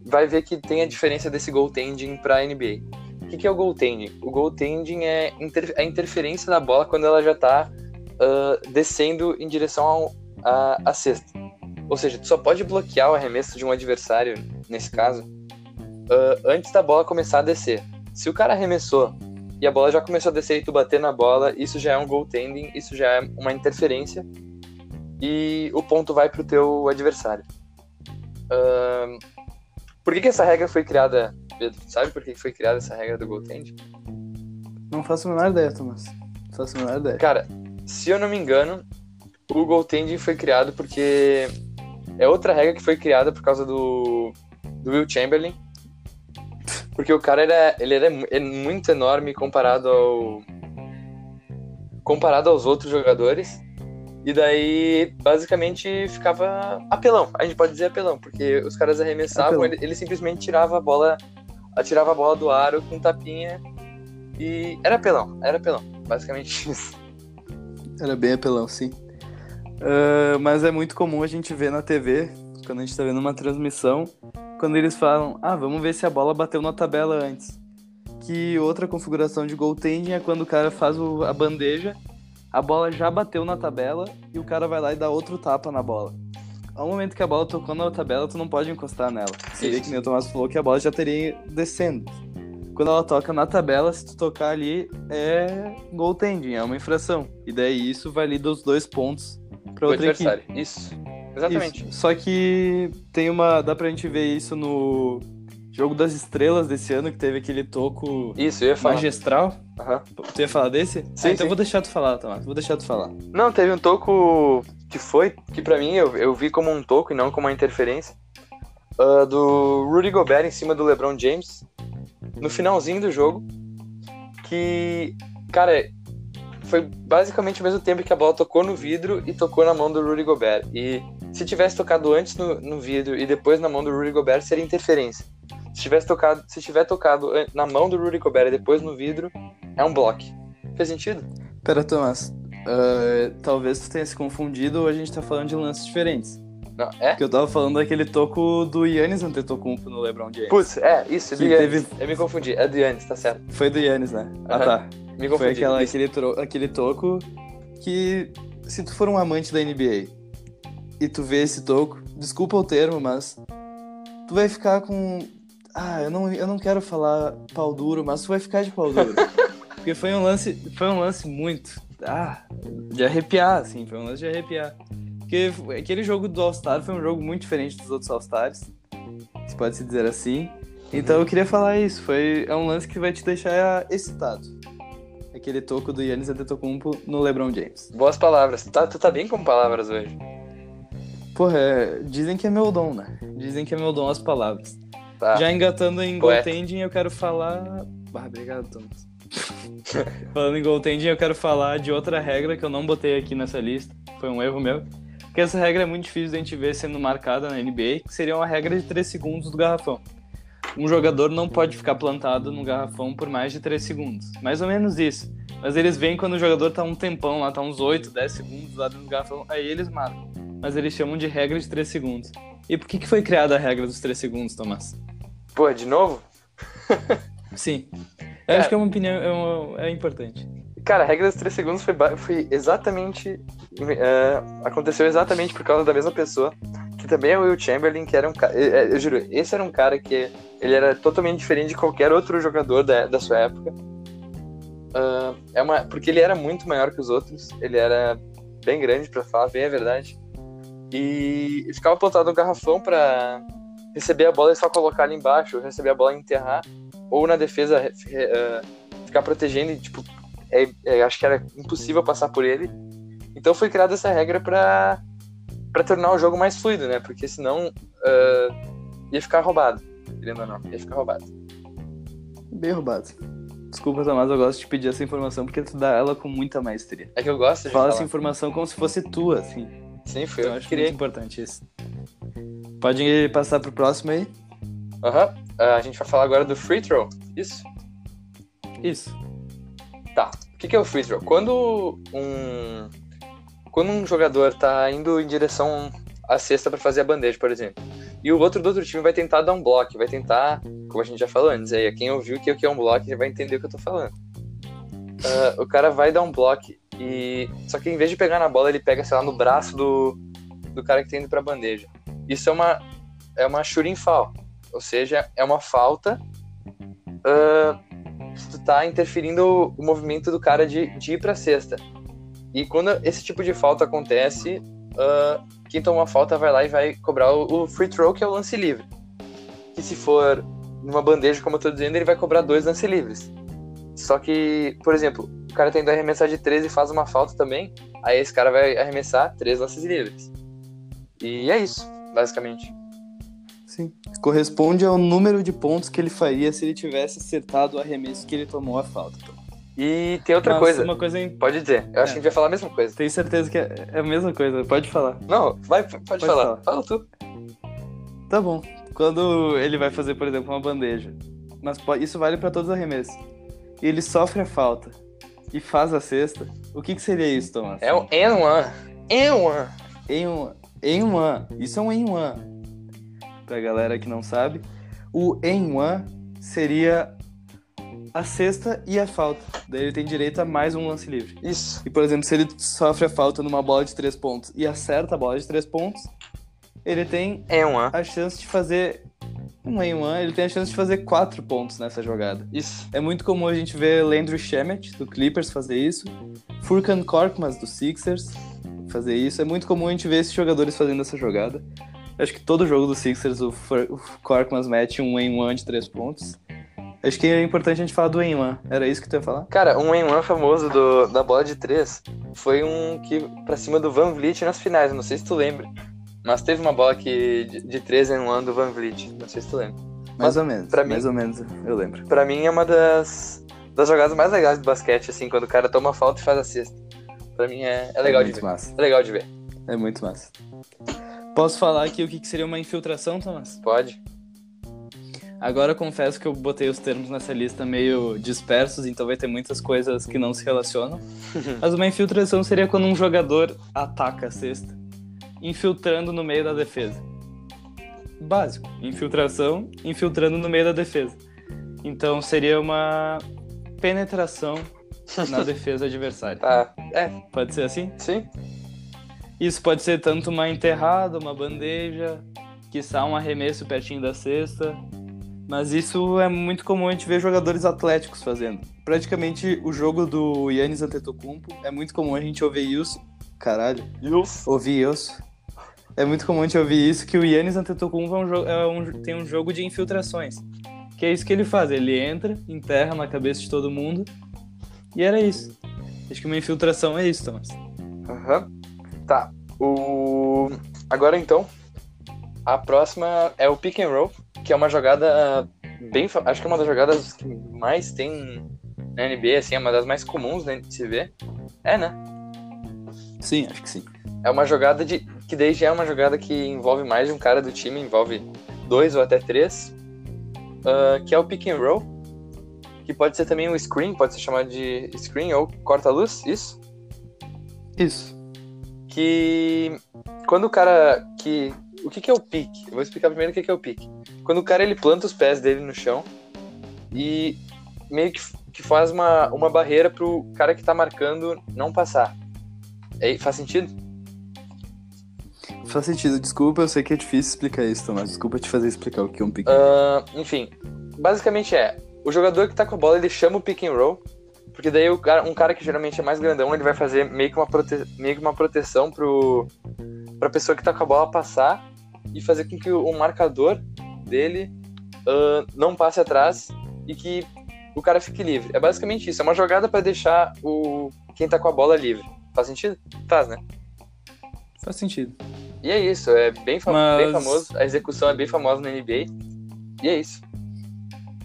Speaker 1: vai ver que tem a diferença desse goaltending para NBA. O que, que, é o goaltending? O goaltending é inter a interferência da bola quando ela já está uh, descendo em direção à cesta. Ou seja, tu só pode bloquear o arremesso de um adversário, nesse caso, uh, antes da bola começar a descer. Se o cara arremessou e a bola já começou a descer e tu bater na bola, isso já é um goaltending, isso já é uma interferência e o ponto vai pro teu adversário. Uh, por que, que essa regra foi criada, Pedro? Sabe por que foi criada essa regra do goaltending?
Speaker 2: Não faço a menor ideia, Thomas. Não faço a menor ideia.
Speaker 1: Cara, se eu não me engano, o goaltending foi criado porque é outra regra que foi criada por causa do, do Will Chamberlain, porque o cara era, ele era é muito enorme comparado ao comparado aos outros jogadores. E daí, basicamente, ficava apelão. A gente pode dizer apelão, porque os caras arremessavam, ele, ele, simplesmente tirava a bola, atirava a bola do aro com tapinha e era apelão, era apelão, basicamente isso.
Speaker 2: Era bem apelão, sim. Uh, mas é muito comum a gente ver na TV, quando a gente tá vendo uma transmissão, quando eles falam, ah, vamos ver se a bola bateu na tabela antes. Que outra configuração de goaltending é quando o cara faz o, a bandeja, a bola já bateu na tabela e o cara vai lá e dá outro tapa na bola. Ao momento que a bola tocou na tabela, tu não pode encostar nela. Seria que nem o Tomás falou que a bola já teria descendo. Quando ela toca na tabela, se tu tocar ali, é goaltending, é uma infração. E daí isso valida os dois pontos para outra equipe.
Speaker 1: Isso. Exatamente.
Speaker 2: Isso. Só que tem uma. Dá pra gente ver isso no Jogo das Estrelas desse ano, que teve aquele toco
Speaker 1: isso, eu ia falar.
Speaker 2: magistral.
Speaker 1: Uhum.
Speaker 2: Tu ia falar desse?
Speaker 1: Sim,
Speaker 2: ah, então
Speaker 1: sim.
Speaker 2: eu vou deixar tu falar, Tomás. Vou deixar tu falar.
Speaker 1: Não, teve um toco que foi, que pra mim eu, eu vi como um toco e não como uma interferência. Uh, do Rudy Gobert em cima do LeBron James. No finalzinho do jogo. Que, cara, foi basicamente o mesmo tempo que a bola tocou no vidro e tocou na mão do Rudy Gobert. E se tivesse tocado antes no, no vidro e depois na mão do Rudy Gobert, seria interferência. Se tivesse tocado, se tiver tocado na mão do Rudy Gobert e depois no vidro, é um bloco. Fez sentido?
Speaker 2: Pera, Tomás. Uh, talvez tu tenha se confundido ou a gente tá falando de lances diferentes.
Speaker 1: Não, é?
Speaker 2: Porque eu tava falando daquele toco do Yannis Antetokounmpo no LeBron James.
Speaker 1: Putz, é, isso, do Yannis. Teve... Eu me confundi, é do Yannis, tá certo.
Speaker 2: Foi do Yannis, né? Uhum. Ah, tá.
Speaker 1: Me confundi.
Speaker 2: Foi aquela, aquele, tro... aquele toco que, se tu for um amante da NBA e tu vê esse toco, desculpa o termo, mas tu vai ficar com. Ah, eu não, eu não quero falar pau duro, mas tu vai ficar de pau duro. Porque foi um lance, foi um lance muito. Ah, de arrepiar, assim, foi um lance de arrepiar. Porque aquele jogo do All-Star foi um jogo muito diferente dos outros All-Stars, se pode se dizer assim. Então eu queria falar isso, foi é um lance que vai te deixar excitado. Aquele toco do Yannis Antetokounmpo no LeBron James.
Speaker 1: Boas palavras. Tá, tu tá bem com palavras hoje.
Speaker 2: Porra, é, dizem que é meu dom, né? Dizem que é meu dom as palavras.
Speaker 1: Tá.
Speaker 2: Já engatando em goaltending, eu quero falar... Ah, obrigado, Thomas. Falando em goaltending, eu quero falar de outra regra que eu não botei aqui nessa lista. Foi um erro meu. Porque essa regra é muito difícil de a gente ver sendo marcada na NBA, que seria uma regra de 3 segundos do garrafão. Um jogador não pode ficar plantado no garrafão por mais de 3 segundos. Mais ou menos isso. Mas eles vêm quando o jogador tá um tempão lá, tá uns 8, 10 segundos lá dentro do garrafão, aí eles marcam mas eles chamam de regra de 3 segundos. E por que, que foi criada a regra dos 3 segundos, Tomás?
Speaker 1: Pô, de novo?
Speaker 2: Sim. Eu acho que é uma opinião é, uma- é importante.
Speaker 1: Cara, a regra dos 3 segundos foi, foi exatamente. é, aconteceu exatamente por causa da mesma pessoa. Que também é o Will Chamberlain, que era um cara. Eu juro, esse era um cara que ele era totalmente diferente de qualquer outro jogador da, da sua época. Ah, é uma, porque ele era muito maior que os outros. Ele era bem grande, pra falar bem a verdade. E ficava plantado no garrafão pra receber a bola e só colocar ali embaixo, receber a bola e enterrar. Ou na defesa ah, ficar protegendo e, tipo, é- é, acho que era impossível passar por ele. Então foi criada essa regra pra, pra tornar o jogo mais fluido, né? Porque senão ah, ia ficar roubado. Querendo ou não, ia ficar roubado.
Speaker 2: Bem roubado. Desculpa, Tomás, eu gosto de pedir essa informação porque tu dá ela com muita maestria.
Speaker 1: É que eu gosto de
Speaker 2: Fala
Speaker 1: falar.
Speaker 2: essa informação como se fosse tua, assim.
Speaker 1: Sim, foi
Speaker 2: Então
Speaker 1: eu
Speaker 2: eu
Speaker 1: que
Speaker 2: acho
Speaker 1: criei.
Speaker 2: muito importante isso. Pode passar pro próximo aí?
Speaker 1: Aham. Ah, a gente vai falar agora do free throw. Isso?
Speaker 2: Isso.
Speaker 1: Tá. O que, que é o free throw? Quando um. Quando um jogador tá indo em direção à cesta pra fazer a bandeja, por exemplo, e o outro do outro time vai tentar dar um bloco, vai tentar, como a gente já falou antes, aí quem ouviu que o que é um bloco já vai entender o que eu tô falando. Ah, o cara vai dar um bloco e. Só que em vez de pegar na bola, ele pega, sei lá, no braço do, do cara que tá indo pra bandeja. Isso é uma. É uma shooting foul. Ou seja, é uma falta se tu tá interferindo o movimento do cara de, de ir pra cesta. E quando esse tipo de falta acontece, ah, quem toma falta vai lá e vai cobrar o, o free throw, que é o lance livre. Que se for numa bandeja, como eu tô dizendo, ele vai cobrar dois lance livres. Só que, por exemplo, o cara tenta arremessar de 13 e faz uma falta também, aí esse cara vai arremessar três lances livres. E é isso, basicamente.
Speaker 2: Sim. Corresponde ao número de pontos que ele faria se ele tivesse acertado o arremesso que ele tomou a falta. Então.
Speaker 1: E tem outra
Speaker 2: Mas
Speaker 1: coisa,
Speaker 2: Uma coisa em...
Speaker 1: pode dizer, eu acho
Speaker 2: É.
Speaker 1: que a gente vai falar a mesma coisa.
Speaker 2: Tenho certeza que é é a mesma coisa. Pode falar.
Speaker 1: Não, vai, pode, falar.
Speaker 2: falar.
Speaker 1: Fala tu.
Speaker 2: Tá bom. Quando ele vai fazer, por exemplo, uma bandeja, mas isso vale pra todos os arremessos, e ele sofre a falta e faz a cesta, o que, que seria isso, Thomas?
Speaker 1: É um N1. N1.
Speaker 2: Em um, em um an. Isso é um em um. Pra galera que não sabe, o em um seria a cesta e a falta. Daí ele tem direito a mais um lance livre.
Speaker 1: Isso.
Speaker 2: E, por exemplo, se ele sofre a falta numa bola de três pontos e acerta a bola de três pontos, ele tem
Speaker 1: N1.
Speaker 2: a chance de fazer um em um ele tem a chance de fazer quatro pontos nessa jogada.
Speaker 1: Isso.
Speaker 2: É muito comum a gente ver Landry Shamet, do Clippers, fazer isso. Furkan Korkmaz, do Sixers, fazer isso. É muito comum a gente ver esses jogadores fazendo essa jogada. Acho que todo jogo do Sixers, o, Fur- o Korkmaz mete um em one de três pontos. Acho que é importante a gente falar do em one. Era isso que tu ia falar?
Speaker 1: Cara, um N1 famoso do, da bola de três foi um que pra cima do Van Vliet nas finais. Não sei se tu lembra. Mas teve uma bola que, de, de 3 em 1 do Van Vliet. Não sei se tu lembra.
Speaker 2: Mais
Speaker 1: Mas,
Speaker 2: ou menos.
Speaker 1: pra mim-
Speaker 2: Mais ou menos, eu lembro.
Speaker 1: Pra mim é uma das, das jogadas mais legais do basquete, assim, quando o cara toma falta e faz a cesta. Pra mim é, é legal
Speaker 2: é
Speaker 1: de
Speaker 2: muito
Speaker 1: ver.
Speaker 2: massa.
Speaker 1: É legal de ver.
Speaker 2: É muito massa. Posso falar aqui o que que seria uma infiltração, Thomas?
Speaker 1: Pode.
Speaker 2: Agora eu confesso que eu botei os termos nessa lista meio dispersos, então vai ter muitas coisas que não se relacionam. Mas uma infiltração seria quando um jogador ataca a cesta, infiltrando no meio da defesa. Básico. Infiltração, infiltrando no meio da defesa. Então seria uma penetração na defesa adversária.
Speaker 1: Tá. É,
Speaker 2: Pode ser assim?
Speaker 1: sim.
Speaker 2: Isso pode ser tanto uma enterrada, uma bandeja, quiçá um arremesso pertinho da cesta. Mas isso é muito comum a gente ver jogadores atléticos fazendo. Praticamente o jogo do Yannis Antetokounmpo é muito comum a gente ouvir isso. Caralho,
Speaker 1: Isso.
Speaker 2: ouvir isso. É muito comum a gente ouvir isso que o Yannis Antetokounmpo é um jo- é um- tem um jogo de infiltrações. Que é isso que ele faz, ele entra, enterra na cabeça de todo mundo. E era isso. Acho que uma infiltração é isso, Thomas.
Speaker 1: Aham. Tá. O... Agora então, a próxima é o pick and roll, que é uma jogada bem. Acho que é uma das jogadas que mais tem na NBA, assim, é uma das mais comuns né, de se ver. É, né?
Speaker 2: Sim, acho que sim.
Speaker 1: É uma jogada de. que desde é uma jogada que envolve mais de um cara do time, envolve dois ou até três. ah, que é o pick and roll. Que pode ser também o screen, pode ser chamado de screen ou corta-luz, isso?
Speaker 2: Isso.
Speaker 1: que quando o cara que o que que é o pique? Eu vou explicar primeiro o que que é o pique. Quando o cara ele planta os pés dele no chão e meio que que faz uma, uma barreira pro cara que tá marcando não passar. É, faz sentido?
Speaker 2: Faz sentido. Desculpa, eu sei que é difícil explicar isso, Tomás. Desculpa te fazer explicar o que é um pick and
Speaker 1: roll. Uh, enfim, basicamente é, o jogador que tá com a bola, ele chama o pick and roll, porque daí cara, um cara que geralmente é mais grandão, ele vai fazer meio que uma, prote, meio que uma proteção pro, pra pessoa que tá com a bola passar e fazer com que o, marcador dele uh, não passe atrás e que o cara fique livre. É basicamente isso, é uma jogada para deixar o quem tá com a bola livre. Faz sentido? Faz, né?
Speaker 2: Faz sentido.
Speaker 1: E é isso, é bem, fam Mas... bem famoso, a execução é bem famosa na NBA. E é isso.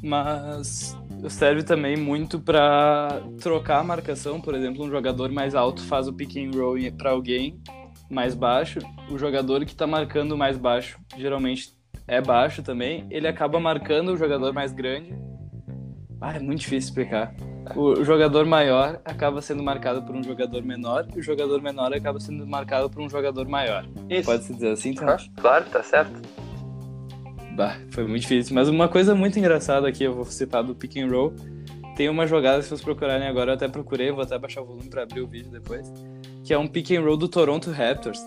Speaker 2: Mas serve também muito para trocar a marcação, por exemplo, um jogador mais alto faz o pick and roll para alguém mais baixo, o jogador que está marcando mais baixo, geralmente é baixo também, ele acaba marcando o jogador mais grande. Ah, é muito difícil explicar. O jogador maior acaba sendo marcado por um jogador menor e o jogador menor acaba sendo marcado por um jogador maior. Isso. Pode se dizer assim, então?
Speaker 1: claro, tá certo.
Speaker 2: Bah, foi muito difícil. Mas uma coisa muito engraçada aqui, eu vou citar do pick and roll. Tem uma jogada, se vocês procurarem agora, eu até procurei, vou até baixar o volume para abrir o vídeo depois. Que é um pick and roll do Toronto Raptors.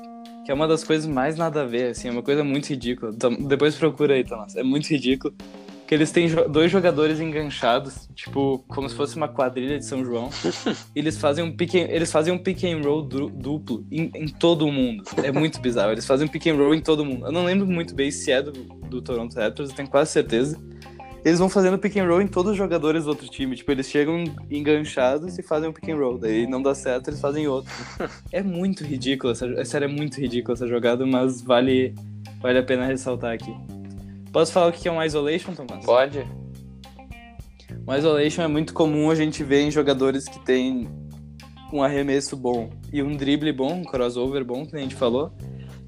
Speaker 2: Que é uma das coisas mais nada a ver, assim, é uma coisa muito ridícula. Então, depois procura aí, Thomas. É muito ridículo que eles têm dois jogadores enganchados, tipo, como se fosse uma quadrilha de São João. eles fazem um pick and, eles fazem um pick and roll du, duplo em, em, todo o mundo. É muito bizarro. Eles fazem um pick and roll em todo mundo. Eu não lembro muito bem se é do, do Toronto Raptors, eu tenho quase certeza. Eles vão fazendo pick and roll em todos os jogadores do outro time. Tipo, eles chegam enganchados e fazem um pick and roll. Daí não dá certo, eles fazem outro. é muito ridículo, essa, série é muito ridícula essa jogada, mas vale, vale a pena ressaltar aqui. Posso falar o que é um isolation, Tomás?
Speaker 1: Pode.
Speaker 2: Um isolation é muito comum a gente ver em jogadores que têm um arremesso bom e um drible bom, um crossover bom, que a gente falou.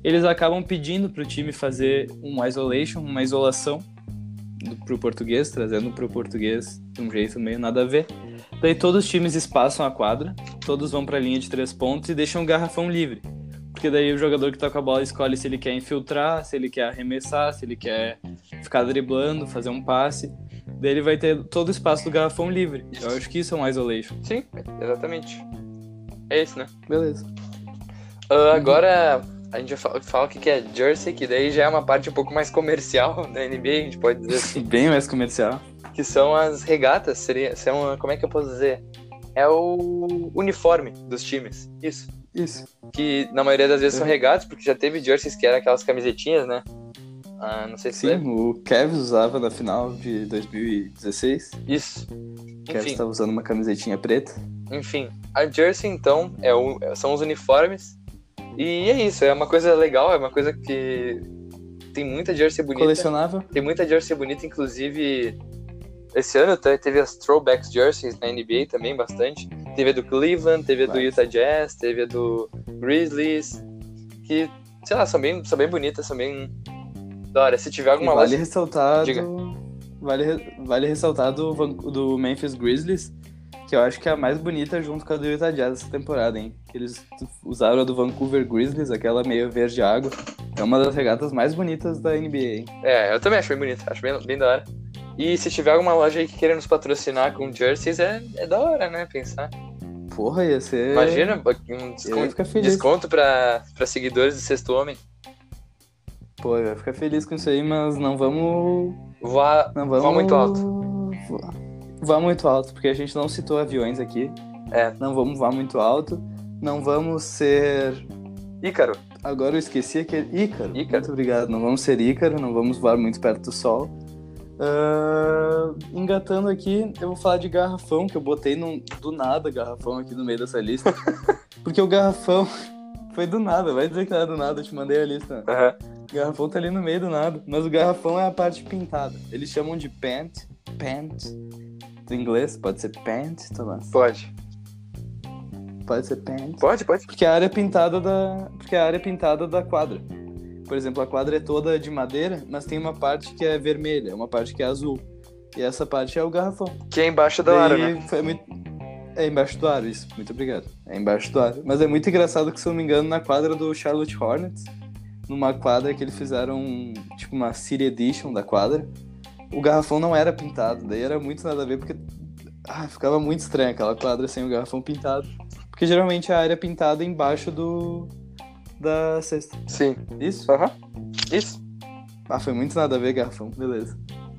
Speaker 2: Eles acabam pedindo para o time fazer um isolation, uma isolação para o português, trazendo para o português de um jeito meio nada a ver. Daí todos os times espaçam a quadra, todos vão para a linha de três pontos e deixam o garrafão livre. Porque daí o jogador que tá com a bola escolhe se ele quer infiltrar, se ele quer arremessar, se ele quer ficar driblando, fazer um passe. Daí ele vai ter todo o espaço do garrafão livre. Eu acho que isso é um isolation.
Speaker 1: Sim, exatamente. É isso, né?
Speaker 2: Beleza.
Speaker 1: Uh, agora a gente fala o que é jersey, que daí já é uma parte um pouco mais comercial da NBA, a gente pode dizer assim.
Speaker 2: Bem mais comercial.
Speaker 1: Que são as regatas, seria, são, como é que eu posso dizer? É o uniforme dos times, isso.
Speaker 2: Isso.
Speaker 1: Que na maioria das vezes é. são regatos, porque já teve jerseys que eram aquelas camisetinhas, né? Ah, não sei se
Speaker 2: Sim, o Kevs usava na final de 2016.
Speaker 1: Isso.
Speaker 2: O Kevs estava usando uma camisetinha preta.
Speaker 1: Enfim, a jersey então é o, são os uniformes. E é isso, é uma coisa legal, é uma coisa que tem muita jersey bonita.
Speaker 2: Colecionável?
Speaker 1: Tem muita jersey bonita, inclusive esse ano teve as throwbacks jerseys na NBA também, bastante. Teve a do Cleveland, teve a do Utah Jazz, teve a do Grizzlies, que, sei lá, são bem, são bem bonitas, são bem da hora. Se tiver alguma
Speaker 2: e vale loja... ressaltar Diga. Vale, vale ressaltar do, do Memphis Grizzlies, que eu acho que é a mais bonita junto com a do Utah Jazz essa temporada, hein? Que eles usaram a do Vancouver Grizzlies, aquela meio verde água. É uma das regatas mais bonitas da NBA, hein?
Speaker 1: É, eu também acho bem bonita, acho bem, bem da hora. E se tiver alguma loja aí que queira nos patrocinar com jerseys, é, é da hora, né? Pensar.
Speaker 2: Porra, ia ser.
Speaker 1: Imagina, um desconto, desconto pra, pra seguidores do Sexto Homem.
Speaker 2: Pô, eu ia ficar feliz com isso aí, mas não vamos.
Speaker 1: Vá, não vamos... vá muito alto.
Speaker 2: Vá muito alto, porque a gente não citou aviões aqui.
Speaker 1: É.
Speaker 2: Não vamos voar muito alto. Não vamos ser.
Speaker 1: Ícaro.
Speaker 2: Agora eu esqueci aquele. Ícaro.
Speaker 1: Ícaro.
Speaker 2: Muito obrigado. Não vamos ser Ícaro, não vamos voar muito perto do sol. Uh, engatando aqui, eu vou falar de garrafão, que eu botei num, do nada garrafão aqui no meio dessa lista. porque o garrafão foi do nada, vai dizer que não é do nada, eu te mandei a lista.
Speaker 1: Uhum.
Speaker 2: O garrafão tá ali no meio do nada, mas o garrafão é a parte pintada. Eles chamam de pant, pant, do inglês, pode ser pant, Tomás?
Speaker 1: Pode.
Speaker 2: Pode ser pant?
Speaker 1: Pode, pode.
Speaker 2: Porque a área é pintada da, porque a área é pintada da quadra. Por exemplo, a quadra é toda de madeira, mas tem uma parte que é vermelha, uma parte que é azul. E essa parte é o garrafão.
Speaker 1: Que é embaixo da área, né?
Speaker 2: Foi muito... É embaixo do aro, isso. Muito obrigado. É embaixo do aro. Mas é muito engraçado que, se eu não me engano, na quadra do Charlotte Hornets, numa quadra que eles fizeram, tipo, uma City Edition da quadra, o garrafão não era pintado. Daí era muito nada a ver, porque Ah, ficava muito estranha aquela quadra sem o garrafão pintado. Porque geralmente a área é pintada embaixo do. Da cesta.
Speaker 1: Sim.
Speaker 2: Isso?
Speaker 1: Aham. Isso.
Speaker 2: Ah, foi muito nada a ver, garrafão. Beleza.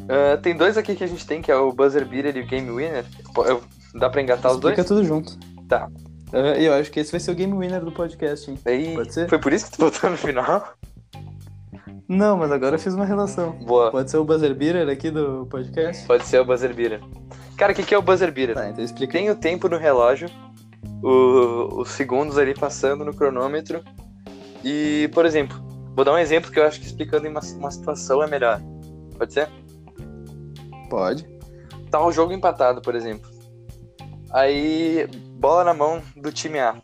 Speaker 1: Ah, tem dois aqui que a gente tem, que é o Buzzer Beater e o Game Winner. Eu- dá pra engatar os dois?
Speaker 2: Fica tudo junto.
Speaker 1: Tá.
Speaker 2: E eu acho que esse vai ser o game winner do podcast, hein?
Speaker 1: Aí,
Speaker 2: Pode ser?
Speaker 1: Foi por isso que tu botou no final?
Speaker 2: Não, mas agora eu fiz uma relação.
Speaker 1: Boa.
Speaker 2: Pode ser o buzzer beater aqui do podcast?
Speaker 1: Pode ser o Buzzer Beater. Cara, o que, que é o Buzzer Beater?
Speaker 2: Tá, então explica.
Speaker 1: Tem o tempo no relógio, o- os segundos ali passando no cronômetro. E, por exemplo, vou dar um exemplo que eu acho que explicando em uma, uma situação é melhor. Pode ser?
Speaker 2: Pode.
Speaker 1: Tá o jogo empatado, por exemplo. Aí, bola na mão do time A.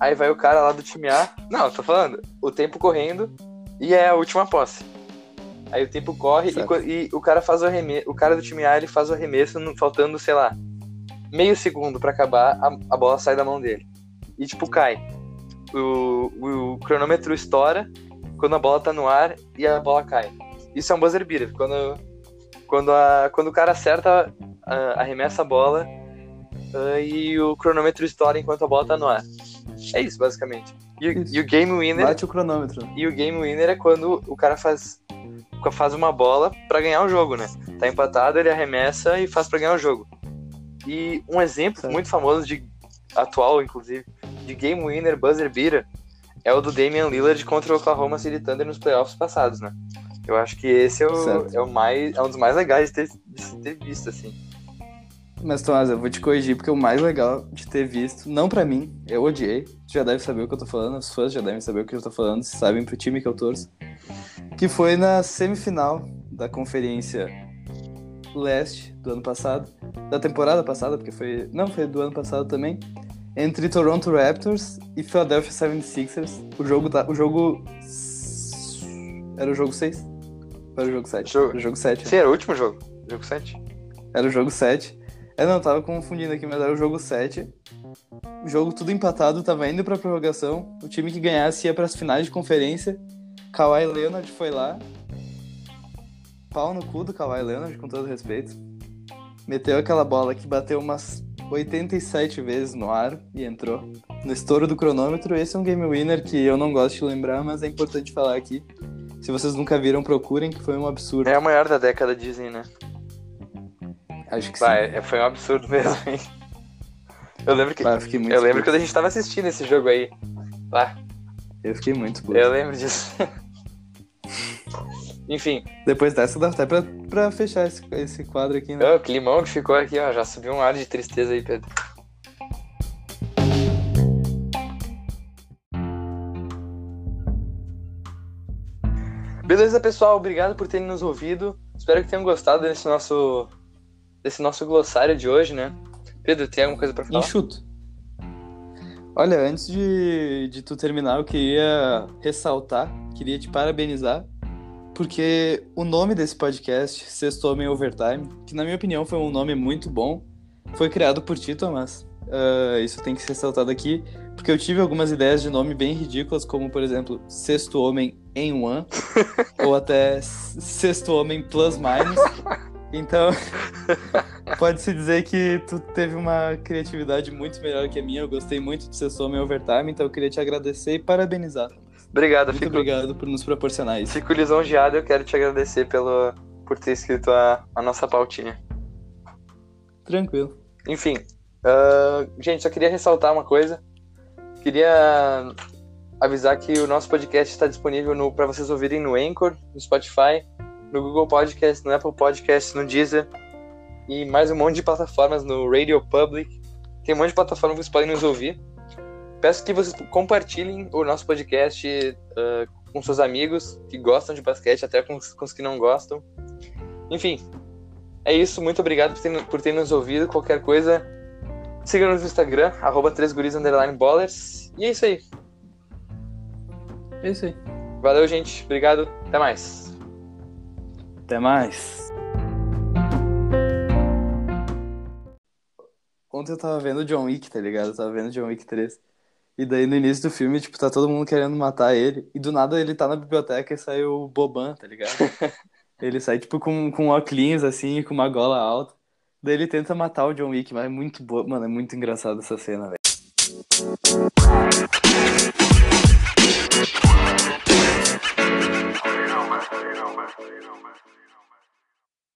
Speaker 1: Aí vai o cara lá do time A. Não, tô falando. O tempo correndo e é a última posse. Aí o tempo corre e, e o cara faz o arremesso. O cara do time A ele faz o arremesso faltando, sei lá, meio segundo pra acabar, a, a bola sai da mão dele. E tipo, cai. O, o, cronômetro estoura quando a bola tá no ar e a bola cai. Isso é um buzzer beater. Quando, quando, a, quando o cara acerta, a- arremessa a bola ah, e o cronômetro estoura enquanto a bola tá no ar. É isso, basicamente. E, o-
Speaker 2: Isso.
Speaker 1: e o game winner
Speaker 2: Bate o cronômetro.
Speaker 1: e o game winner é quando o cara faz, faz uma bola pra ganhar o jogo, né? Tá empatado, ele arremessa e faz pra ganhar o jogo. E um exemplo
Speaker 2: Certo.
Speaker 1: muito famoso de atual, inclusive, de game winner buzzer beater é o do Damian Lillard contra o Oklahoma City Thunder nos playoffs passados, né? Eu acho que esse é, o, é o mais é um dos mais legais de ter, de ter visto assim.
Speaker 2: Mas, Tomás, eu vou te corrigir, porque o mais legal de ter visto, não pra mim, eu odiei, tu já deve saber o que eu tô falando, os fãs já devem saber o que eu tô falando, se sabem pro time que eu torço, que foi na semifinal da conferência leste do ano passado, da temporada passada, porque foi, não, foi do ano passado também, entre Toronto Raptors e Philadelphia 76ers, o jogo, tá, o jogo, era o jogo 6? Era o jogo 7?
Speaker 1: Jogo-
Speaker 2: Era o jogo 7.
Speaker 1: Sim, era o último jogo, jogo 7.
Speaker 2: Era o jogo 7. É, não, tava confundindo aqui, mas era o jogo 7. O jogo tudo empatado, tava indo pra prorrogação. O time que ganhasse ia pras finais de conferência. Kawhi Leonard foi lá. Pau no cu do Kawhi Leonard, com todo respeito. Meteu aquela bola que bateu umas 87 vezes no ar e entrou. No estouro do cronômetro, esse é um game winner que eu não gosto de lembrar, mas é importante falar aqui. Se vocês nunca viram, procurem, que foi um absurdo.
Speaker 1: É a maior da década, dizem, né?
Speaker 2: Acho que sim.
Speaker 1: Vai, é- foi um absurdo mesmo, hein? Eu lembro que,
Speaker 2: Bah, eu
Speaker 1: eu lembro
Speaker 2: puto.
Speaker 1: quando a gente tava assistindo esse jogo aí. Ah,
Speaker 2: Eu fiquei muito puto.
Speaker 1: eu lembro disso. Enfim,
Speaker 2: Depois dessa dá até pra, pra fechar esse, esse quadro aqui, né?
Speaker 1: ó, o climão que ficou aqui, ó, já subiu um ar de tristeza aí, Pedro. Beleza, pessoal, obrigado por terem nos ouvido. Espero que tenham gostado desse nosso desse nosso glossário de hoje, né? Pedro, tem alguma coisa pra falar?
Speaker 2: Enxuto. Olha, antes de, de tu terminar, eu queria ressaltar, queria te parabenizar, porque o nome desse podcast, Sexto Homem Overtime, que na minha opinião foi um nome muito bom, foi criado por ti, Tomás. Ah, isso tem que ser ressaltado aqui, porque eu tive algumas ideias de nome bem ridículas, como, por exemplo, Sexto Homem em One, ou até Sexto Homem Plus Minus. Então, pode-se dizer que tu teve uma criatividade muito melhor que a minha. Eu gostei muito de Sexto Homem Overtime, então eu queria te agradecer e parabenizar.
Speaker 1: Obrigado,
Speaker 2: Muito
Speaker 1: fico,
Speaker 2: obrigado por nos proporcionar isso.
Speaker 1: fico lisonjeado. Eu quero te agradecer pelo, por ter escrito a, a nossa pautinha.
Speaker 2: Tranquilo.
Speaker 1: Enfim, ah, gente, só queria ressaltar uma coisa. Queria avisar que o nosso podcast está disponível para vocês ouvirem no Anchor, no Spotify, no Google Podcast, no Apple Podcast, no Deezer e mais um monte de plataformas no Radio Public. Tem um monte de plataformas que vocês podem nos ouvir. Peço que vocês compartilhem o nosso podcast ah, com seus amigos que gostam de basquete, até com, os- com os que não gostam. Enfim, é isso. Muito obrigado por ter, por ter nos ouvido. Qualquer coisa, siga-nos no Instagram, arroba 3guris underline ballers. E é isso aí.
Speaker 2: É isso aí.
Speaker 1: Valeu, gente. Obrigado. Até mais.
Speaker 2: Até mais. Ontem eu tava vendo John Wick, tá ligado? Eu tava vendo John Wick 3. E daí no início do filme, tipo, tá todo mundo querendo matar ele. E do nada ele tá na biblioteca e sai o Boban, tá ligado? ele sai, tipo, com, com óculos, assim, com uma gola alta. Daí ele tenta matar o John Wick, mas é muito boa. Mano, é muito engraçado essa cena, velho.
Speaker 3: You know, man. You know, man. You know, man.